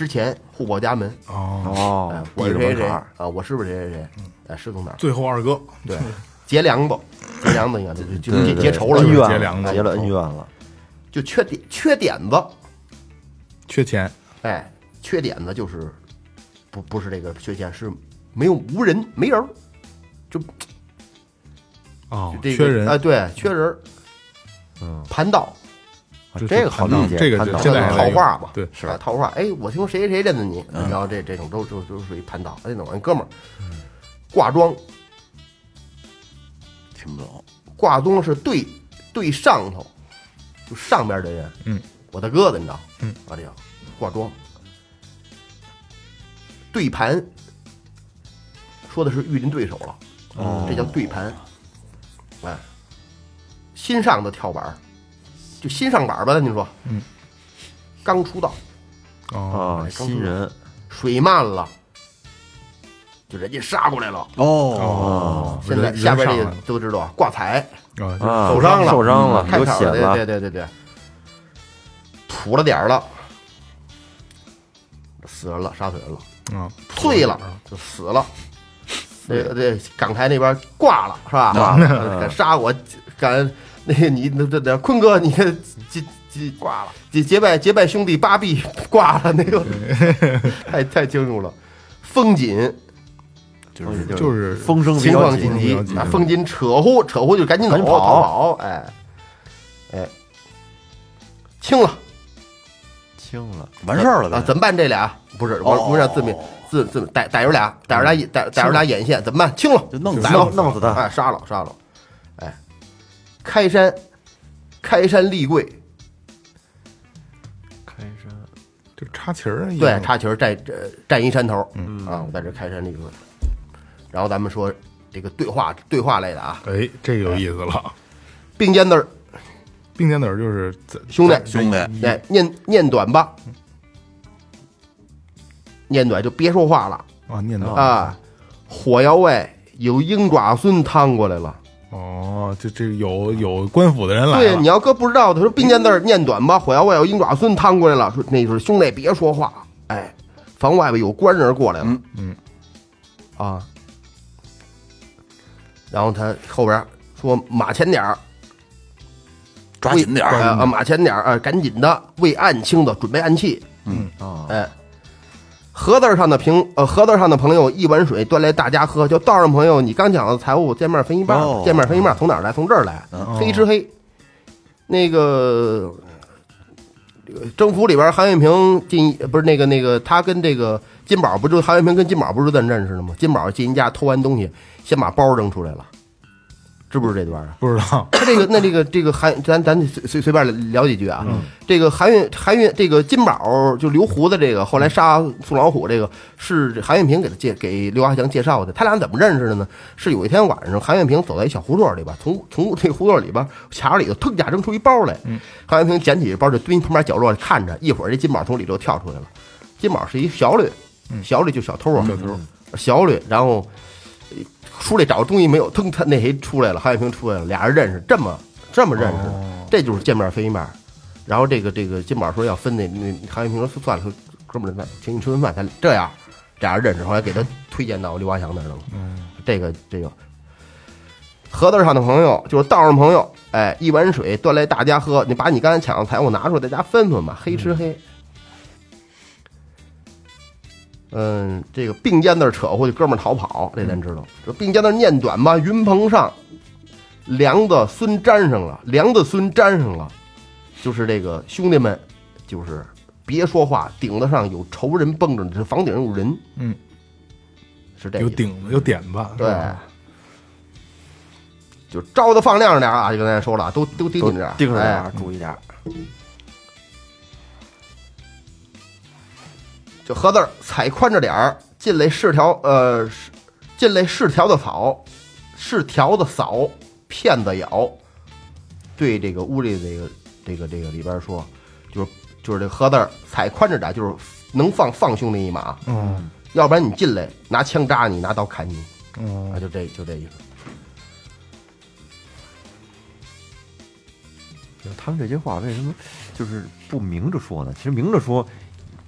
[SPEAKER 2] 之前互报家门，
[SPEAKER 1] 哦，
[SPEAKER 2] 哎
[SPEAKER 5] 哦，，
[SPEAKER 2] 我是谁谁啊？我是不是谁谁谁？哎，是从哪儿？
[SPEAKER 1] 最后二哥。
[SPEAKER 2] 对，结梁子，结梁子，你看这就就结
[SPEAKER 5] 对对
[SPEAKER 2] 结仇了，
[SPEAKER 5] 恩怨
[SPEAKER 1] 结梁子。
[SPEAKER 5] 结了恩怨了，
[SPEAKER 2] 就缺点缺点子，
[SPEAKER 1] 缺钱。
[SPEAKER 2] 哎，缺点子就是不不是这个缺钱，是没有无人没人儿，就
[SPEAKER 1] 哦，
[SPEAKER 2] 这个
[SPEAKER 1] 缺人。
[SPEAKER 2] 啊，对，缺人。嗯，盘道
[SPEAKER 1] 这
[SPEAKER 5] 这个好理解，
[SPEAKER 1] 这个就
[SPEAKER 5] 看到
[SPEAKER 1] 现在
[SPEAKER 2] 套话嘛，
[SPEAKER 1] 对
[SPEAKER 2] 是吧？套话，哎，我听说谁谁谁认得你，然后这这种都都都属于盘道。哎，那我哥们儿挂庄，
[SPEAKER 4] 听不懂。
[SPEAKER 2] 挂庄是对对上头，就上边的人，
[SPEAKER 1] 嗯，
[SPEAKER 2] 我大哥的，你知道，
[SPEAKER 1] 嗯，
[SPEAKER 2] 啊，这叫挂庄。对盘，说的是遇见对手了，
[SPEAKER 1] 哦
[SPEAKER 2] 这叫对盘。哎，新上的跳板儿，就新上板儿吧，您说，
[SPEAKER 1] 嗯，
[SPEAKER 2] 刚出道，
[SPEAKER 1] 哦，
[SPEAKER 5] 啊，新人。
[SPEAKER 2] 水漫了，就人家杀过来了。
[SPEAKER 4] 哦，
[SPEAKER 1] 哦，
[SPEAKER 2] 现在下边这个都知道啊，挂彩。受伤了，
[SPEAKER 5] 受伤了，
[SPEAKER 2] 开场对
[SPEAKER 5] 有血了，
[SPEAKER 2] 对对对对，土了点儿了，死人了，杀死人了，
[SPEAKER 1] 就啊，
[SPEAKER 2] 碎了就死了。这个这港台那边挂了是吧？敢杀我，敢 那个你那那那坤哥，你这结结挂了，结结拜结拜兄弟八臂挂了，那个 太太清楚了。风紧
[SPEAKER 4] 就是
[SPEAKER 1] 就是
[SPEAKER 5] 风声比
[SPEAKER 2] 情况紧急
[SPEAKER 1] 比较，紧
[SPEAKER 2] 啊，风紧扯呼扯呼就赶紧走
[SPEAKER 5] 跑
[SPEAKER 2] 逃跑，哎哎，清了
[SPEAKER 5] 清了，
[SPEAKER 4] 完事儿了
[SPEAKER 2] 啊！怎么办？这俩不是不是自灭自自逮逮着俩，逮着俩逮逮着俩眼线怎么办？清了，
[SPEAKER 4] 就弄死
[SPEAKER 1] 就弄
[SPEAKER 5] 弄死他，
[SPEAKER 2] 哎，杀了杀了，哎，开山开山立柜，
[SPEAKER 5] 开山。
[SPEAKER 1] 就插旗儿啊，
[SPEAKER 2] 对，插旗儿站这站一山头，嗯。啊，我在这开山立柜。然后咱们说这个对话对话类的啊，
[SPEAKER 1] 哎，这有意思了。
[SPEAKER 2] 并肩字儿，
[SPEAKER 1] 并肩子儿就是
[SPEAKER 2] 兄弟。
[SPEAKER 4] 兄弟，
[SPEAKER 2] 哎，念念短吧，念短就别说话了。
[SPEAKER 1] 啊，念短。
[SPEAKER 2] 啊。火药味有鹰爪孙趟过来了，
[SPEAKER 1] 哦，这这有有官府的人来
[SPEAKER 2] 对，你要搁不知道的，说并肩字儿念短吧，火药外有鹰爪孙趟过来了，说那就是兄弟别说话，哎，房外边有官人过来了，
[SPEAKER 4] 嗯
[SPEAKER 1] 嗯。
[SPEAKER 2] 啊，然后他后边说马前点儿，
[SPEAKER 4] 抓紧点儿。
[SPEAKER 2] 哎啊，马前点儿啊，赶紧的为案清的准备暗器，嗯。
[SPEAKER 5] 啊，
[SPEAKER 2] 哎，盒子上的朋呃盒子上的朋友一碗水端来大家喝，就道上朋友你刚讲的财务见面分一半，
[SPEAKER 4] 哦
[SPEAKER 2] 见面分一半从哪儿来？从这儿来，
[SPEAKER 4] 嗯
[SPEAKER 2] 黑吃黑。那个这个征服里边，韩月平进不是那个那个他跟这个金宝不就韩月平跟金宝不是认认识的吗？金宝进人家偷完东西，先把包扔出来了，知不知这段啊？
[SPEAKER 1] 不知道
[SPEAKER 2] 他这个那这个这个韩，咱咱随随随便聊几句啊。这个韩运韩运这个金宝就留胡子这个，后来杀宋老虎这个是韩运平给他介给刘华强介绍的。他俩怎么认识的呢？是有一天晚上，韩运平走在一小胡同里边，从从这个胡同里边卡里头腾家扔出一包来，韩运平捡起这包就蹲旁边角落看着，一会儿这金宝从里头跳出来了。金宝是一小吕，小吕就小偷啊，小偷小吕，然后。出来找东西没有，腾他那谁出来了，韩永平出来了，俩人认识，这么这么认识的，这就是见面分一面。然后这个这个金宝说要分那那韩永平说算了，说哥们儿，那请你吃顿饭，咱这样，俩人认识，后来给他推荐到刘华强那儿了。这个这个盒子上的朋友就是道上朋友，哎，一碗水端来大家喝，你把你刚才抢的财物拿出来，大家分分吧，黑吃黑。嗯，这个并肩那扯过去，哥们儿逃跑，这咱知道。这并肩那念短吧，云棚上，梁子孙粘上了，梁子孙粘上了，就是这个兄弟们，就是别说话，顶子上有仇人蹦着，这房顶上有人，
[SPEAKER 1] 嗯，
[SPEAKER 2] 是这
[SPEAKER 1] 有顶子有点子，
[SPEAKER 2] 对，就招的放亮着点啊，就刚才说了，都都盯
[SPEAKER 5] 都
[SPEAKER 2] 紧点儿，
[SPEAKER 5] 盯着点注意点儿。
[SPEAKER 2] 就合字儿踩宽着点儿，进来是条呃，是进来是条的草，是条的扫，骗子咬。对这个屋里这个这个这个里边说，就是就是这合字儿踩宽着点儿，就是能放放兄弟一马，
[SPEAKER 1] 嗯
[SPEAKER 2] 要不然你进来拿枪扎你，拿刀砍你
[SPEAKER 1] 嗯
[SPEAKER 2] 啊，就这就这意思。
[SPEAKER 5] 他们这些话为什么就是不明着说呢？其实明着说，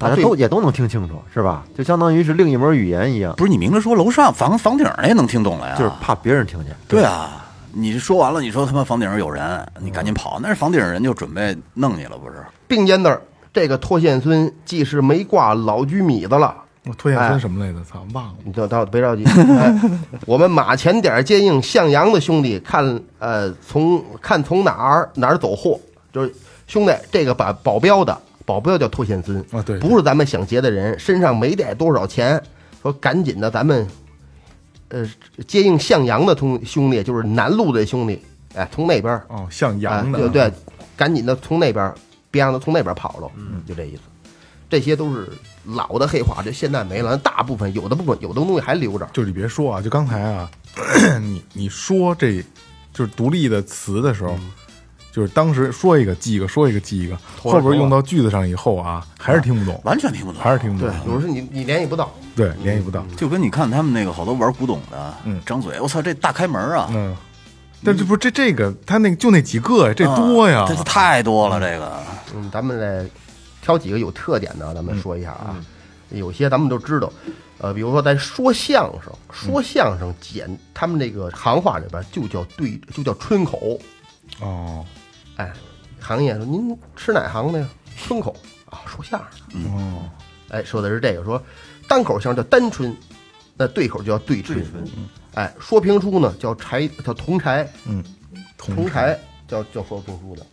[SPEAKER 5] 大家都也都能听清楚，是吧？就相当于是另一门语言一样，
[SPEAKER 4] 不是你明着说，楼上房房顶儿那能听懂了呀？
[SPEAKER 5] 就是怕别人听见。
[SPEAKER 4] 对啊，你说完了，你说他妈房顶上有人，你赶紧跑，那是房顶上人就准备弄你了，不是？
[SPEAKER 2] 并肩字儿，这个脱线孙既是没挂老居米子了。
[SPEAKER 1] 我脱线
[SPEAKER 2] 哎
[SPEAKER 1] 孙什么来着？操，忘了。
[SPEAKER 2] 你等到，别着急。哎，我们马前点儿接应向阳的兄弟，看呃从看从哪儿哪儿走货，就是兄弟这个把保镖的保镖叫脱线孙
[SPEAKER 1] 啊对
[SPEAKER 2] 不是咱们想劫的人，身上没带多少钱，说赶紧的咱们呃接应向阳的同兄弟，就是南路的兄弟，哎，从那边
[SPEAKER 1] 哦，向阳
[SPEAKER 2] 对对，赶紧的从那边，别让他从那边跑了，嗯，就这意思。这些都是老的黑话，这现在没了，大部分有的部分有的东西还留着。
[SPEAKER 1] 就你别说啊，就刚才啊，你你说这就是独立的词的时候，就是当时说一个记一个，说一个记一个，后边用到句子上以后啊，还是听不懂，
[SPEAKER 4] 完全听不懂，
[SPEAKER 1] 还是听不懂。
[SPEAKER 2] 对
[SPEAKER 1] 懂，，
[SPEAKER 2] 有时候你你联系不到，
[SPEAKER 1] 对，联系不到，
[SPEAKER 4] 就跟你看他们那个好多玩古董的，
[SPEAKER 1] 嗯。
[SPEAKER 4] 张嘴，我操，这大开门啊，
[SPEAKER 1] 嗯。但这不是这这个，他那个就那几个呀，这多呀。
[SPEAKER 4] 啊，这太多了，这个。
[SPEAKER 2] 嗯，咱们再挑几个有特点的，咱们说一下啊。有些咱们都知道，呃，比如说咱说相声，说相声简他们那个行话里边就叫对，就叫春口。
[SPEAKER 1] 哦
[SPEAKER 2] 哎，行业说您吃哪行的呀？春口啊，说相声的。
[SPEAKER 1] 哦，
[SPEAKER 2] 哎，说的是这个，说单口相声叫单春，那对口就叫对春。哎，说评书呢叫柴，叫铜柴，
[SPEAKER 1] 嗯，同
[SPEAKER 2] 同柴叫叫说评书的。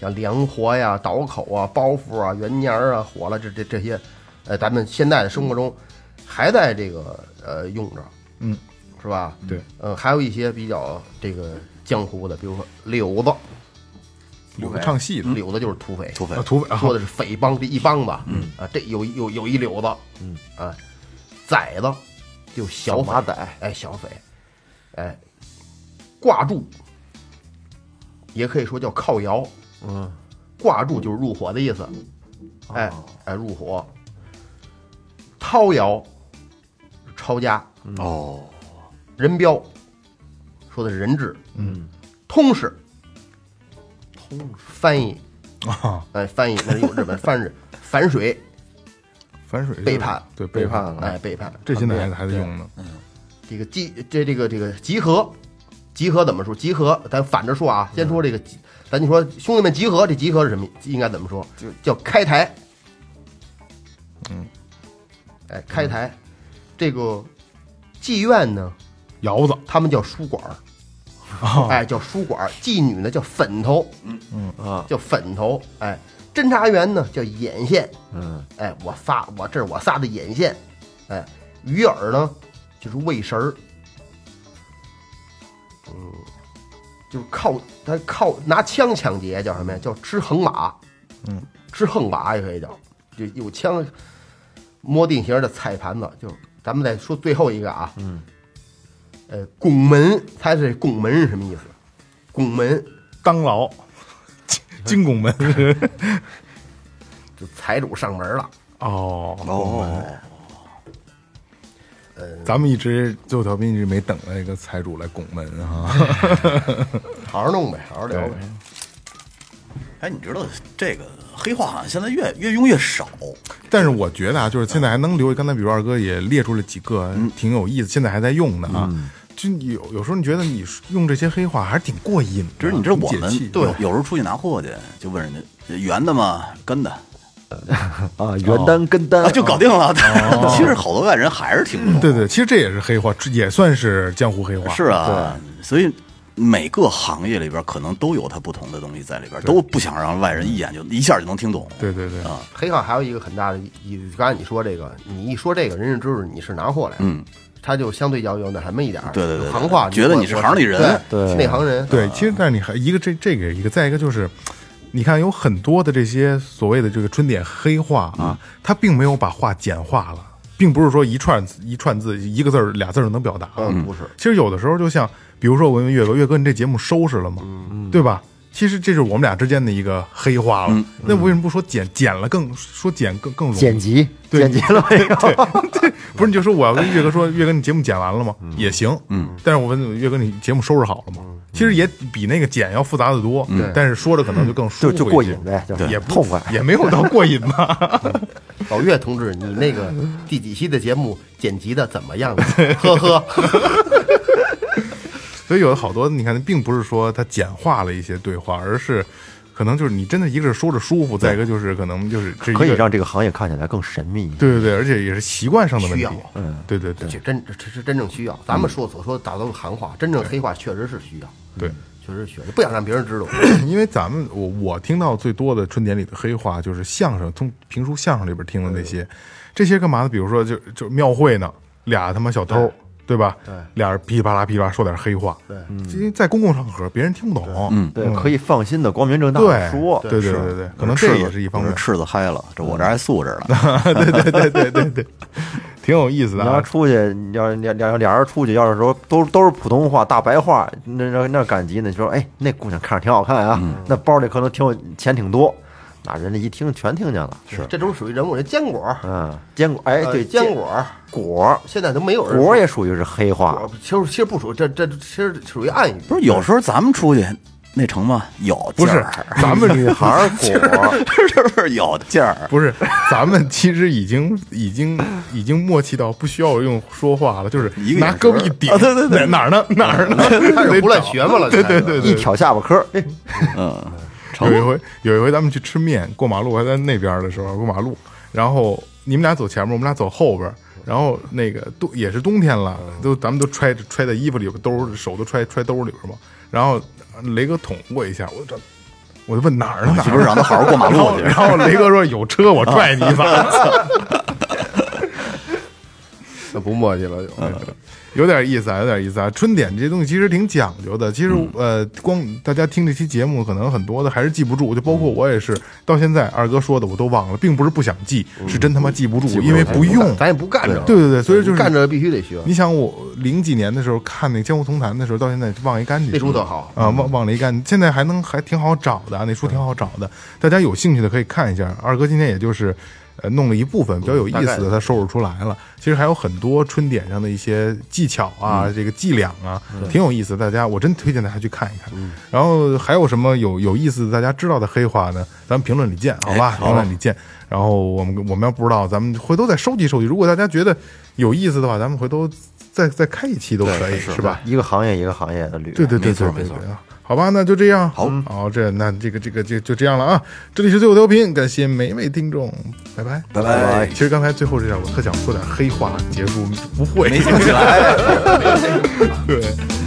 [SPEAKER 2] 像梁活呀、倒口啊、包袱啊、元年儿啊、火了这这这些，呃，咱们现在的生活中还在这个呃用着，
[SPEAKER 1] 嗯，
[SPEAKER 2] 是吧？
[SPEAKER 1] 对，
[SPEAKER 2] 呃，还有一些比较这个江湖的，比如说柳子，
[SPEAKER 1] 柳子唱戏的，
[SPEAKER 2] 柳子就是土匪，
[SPEAKER 4] 土匪。
[SPEAKER 1] 啊，土匪啊
[SPEAKER 2] 说的是匪帮这一帮子，嗯。啊，这有有有一柳子，嗯。啊，崽子就小马仔，哎，小匪，哎，挂柱。也可以说叫靠窑，嗯，挂柱就是入伙的意思，哎哎，入伙，掏窑抄家，
[SPEAKER 4] 哦，
[SPEAKER 2] 人标说的是人质，嗯，通事，通翻译，
[SPEAKER 1] 啊，
[SPEAKER 2] 哎，翻译那是有日本翻译。反水，
[SPEAKER 1] 反水就是
[SPEAKER 2] 背叛。
[SPEAKER 1] 对背叛。了，
[SPEAKER 2] 哎，背叛，
[SPEAKER 1] 这现在还还在用呢，
[SPEAKER 2] 这个集这这个这个集合，集合怎么说？集合咱反着说啊，先说这个集，咱就说兄弟们集合，这集合是什么？应该怎么说？就叫开台。嗯，哎，开台，这个妓院呢，
[SPEAKER 1] 窑子
[SPEAKER 2] 他们叫书馆儿，
[SPEAKER 1] 啊，
[SPEAKER 2] 哎，叫书馆儿；妓女呢叫粉头，嗯
[SPEAKER 5] 嗯啊，
[SPEAKER 2] 叫粉头，哎，侦查员呢叫眼线，
[SPEAKER 5] 嗯
[SPEAKER 2] 哎，我仨我这是我仨的眼线，哎，鱼饵呢就是喂食儿，嗯，就是靠他靠拿枪抢劫叫什么呀？叫吃横马，
[SPEAKER 1] 嗯，
[SPEAKER 2] 吃横马也可以叫，就有枪摸定型的菜盘子，就咱们再说最后一个啊，嗯，呃，拱门，猜猜拱门是什么意思？拱门。
[SPEAKER 1] 当牢，金拱门。
[SPEAKER 2] 就财主上门了，
[SPEAKER 1] 哦
[SPEAKER 4] 哦，
[SPEAKER 1] 咱们一直最后调频一直没等那个财主来拱门啊，
[SPEAKER 2] 好好弄呗，好好聊呗。
[SPEAKER 4] 哎，你知道这个黑话好像现在越越用越少，
[SPEAKER 1] 但是我觉得啊，就是现在还能留，刚才比如二哥也列出了几个挺有意思，现在还在用的啊。就有有时候你觉得你用这些黑话还是挺过瘾的，
[SPEAKER 4] 就是你知道我们
[SPEAKER 1] 对
[SPEAKER 4] 有有时候出去拿货去，就问人家圆的吗？跟的
[SPEAKER 5] 啊，原单跟单
[SPEAKER 4] 啊，就搞定了。其实好多外人还是挺不懂。
[SPEAKER 1] 对对，其实这也是黑话，也算是江湖黑话。
[SPEAKER 4] 是啊，所以每个行业里边可能都有它不同的东西在里边，都不想让外人一眼就一下就能听懂。
[SPEAKER 1] 对对对，
[SPEAKER 4] 啊，
[SPEAKER 2] 黑话还有一个很大的意思，刚才你说这个，你一说这个，人家知道你是拿货来的，
[SPEAKER 4] 嗯，
[SPEAKER 2] 他就相对要有那什么一点儿，
[SPEAKER 4] 对对对对。
[SPEAKER 2] 行话，
[SPEAKER 4] 觉得你是行里人
[SPEAKER 2] 内行人，
[SPEAKER 1] 对，其实但是你还一个这这个一个，再一个就是，你看有很多的这些所谓的这个春点黑话啊，它并没有把话简化了，并不是说一串一串字一个字儿俩字儿能表达。
[SPEAKER 2] 嗯，不是，
[SPEAKER 1] 其实有的时候就像，比如说我问岳哥，岳哥你这节目收拾了吗？对吧？其实这是我们俩之间的一个黑话了。那为什么不说剪剪了更说剪更更容易？
[SPEAKER 5] 剪辑，
[SPEAKER 1] 对
[SPEAKER 5] 剪辑了 没有？
[SPEAKER 1] 对不是你就说我要跟岳哥说，岳哥你节目剪完了吗？也行，嗯。但是我问岳哥你节目收拾好了吗？其实也比那个剪要复杂的多，但是说着可能就更舒服
[SPEAKER 5] 就就过瘾呗，就
[SPEAKER 1] 也不
[SPEAKER 5] 痛快。
[SPEAKER 1] 也没有到过瘾吧。
[SPEAKER 2] 老岳同志，你那个第几期的节目剪辑的怎么样呢？呵呵，
[SPEAKER 1] 所以有好多你看，并不是说他简化了一些对话，而是可能就是你真的一个是说着舒服，再一个就是可能就是
[SPEAKER 5] 可以让这个行业看起来更神秘一些。
[SPEAKER 1] 对对对，而且也是习惯上的问题。嗯，对对对
[SPEAKER 2] 这真这是真正需要。咱们说所说的大都是行话，真正黑话确实是需要，
[SPEAKER 1] 对。
[SPEAKER 2] 确实需要，不想让别人知道。
[SPEAKER 1] 因为咱们我我听到最多的春典里的黑话，就是相声从评书相声里边听的那些，这些干嘛呢？比如说就就庙会呢，俩他妈小偷，对吧？对，俩人噼里啪啦噼里啪啦说点黑话，
[SPEAKER 2] 对，
[SPEAKER 1] 因为在公共场合别人听不懂，嗯，
[SPEAKER 5] 对，可以放心的光明正大的说。
[SPEAKER 1] 对对对对，可能这也是一方面
[SPEAKER 4] 赤子嗨了，这我这还素着呢。
[SPEAKER 1] 对对对对对对，挺有意思的
[SPEAKER 5] 你要。出去，你要俩俩俩人出去，要是说都都是普通话大白话，那那那赶集呢？你说，哎，那姑娘看着挺好看啊，那包里可能挺有钱挺多，那人家一听全听见了。是，
[SPEAKER 2] 这种属于人物，这坚果，
[SPEAKER 5] 嗯，坚果，哎，
[SPEAKER 2] 呃
[SPEAKER 5] 对，
[SPEAKER 2] 坚果，
[SPEAKER 5] 果
[SPEAKER 2] 现在都没有人
[SPEAKER 5] 果也属于是黑话，，
[SPEAKER 2] 其实其实不属于这这其实属于暗语，
[SPEAKER 4] 不是有时候咱们出去那成吗？有
[SPEAKER 1] 不是，咱们
[SPEAKER 5] 女孩儿果，
[SPEAKER 4] 是不是有劲儿？
[SPEAKER 1] 不是，咱们其实已经已经已经默契到不需要用说话了，就是拿胳膊一点，
[SPEAKER 4] 啊对对对
[SPEAKER 1] 哪哪儿呢哪儿呢，
[SPEAKER 2] 开始胡乱学嘛了，
[SPEAKER 1] 对对对对，
[SPEAKER 5] 一挑下巴颏
[SPEAKER 4] 嗯，
[SPEAKER 1] 有一回，有一回咱们去吃面，过马路还在那边的时候，过马路，然后你们俩走前面，我们俩走后边，然后那个冬也是冬天了，都咱们都揣揣在衣服里边，兜手都揣揣兜里边嘛。然后雷哥捅我一下，我这我就问哪儿呢？哪
[SPEAKER 4] 不是让他好好过马路去
[SPEAKER 1] 然后雷哥说有车，我拽你一把。
[SPEAKER 2] 那不墨迹了就。
[SPEAKER 1] 有点意思啊，有点意思啊。春点这些东西其实挺讲究的。其实、呃，光大家听这期节目，可能很多的还是记不住，就包括我也是，到现在二哥说的我都忘了，并不是不想记，是真他妈记不住，因为不用。
[SPEAKER 2] 咱也不干着，
[SPEAKER 1] 对对对，所以就是
[SPEAKER 2] 干着必须得学。
[SPEAKER 1] 你想我零几年的时候看那《江湖丛谈》的时候，到现在忘一干净。
[SPEAKER 2] 那书特好
[SPEAKER 1] 啊，忘忘了一干净。现在还能还挺好找的，那书挺好找的，大家有兴趣的可以看一下。二哥今天也就是。呃，弄了一部分比较有意思的，他收拾出来了。其实还有很多春点上的一些技巧啊，这个伎俩啊，挺有意思的。大家，我真推荐大家去看一看。然后还有什么有有意思的，大家知道的黑话呢？咱们评论里见，好吧？评论里见。然后我们我们要不知道，咱们回头再收集收集。如果大家觉得有意思的话，咱们回头再再开一期都可以，是吧？
[SPEAKER 5] 一个行业一个行业的捋。
[SPEAKER 1] 对对对对对对啊！好吧，那就这样。好，好，这那这个这个就就这样了啊！这里是最后调频，感谢每一位听众，拜拜
[SPEAKER 4] 拜拜
[SPEAKER 1] 其实刚才最后这点，我特想说点黑话结束，不会，
[SPEAKER 4] 没想起来。
[SPEAKER 1] 对。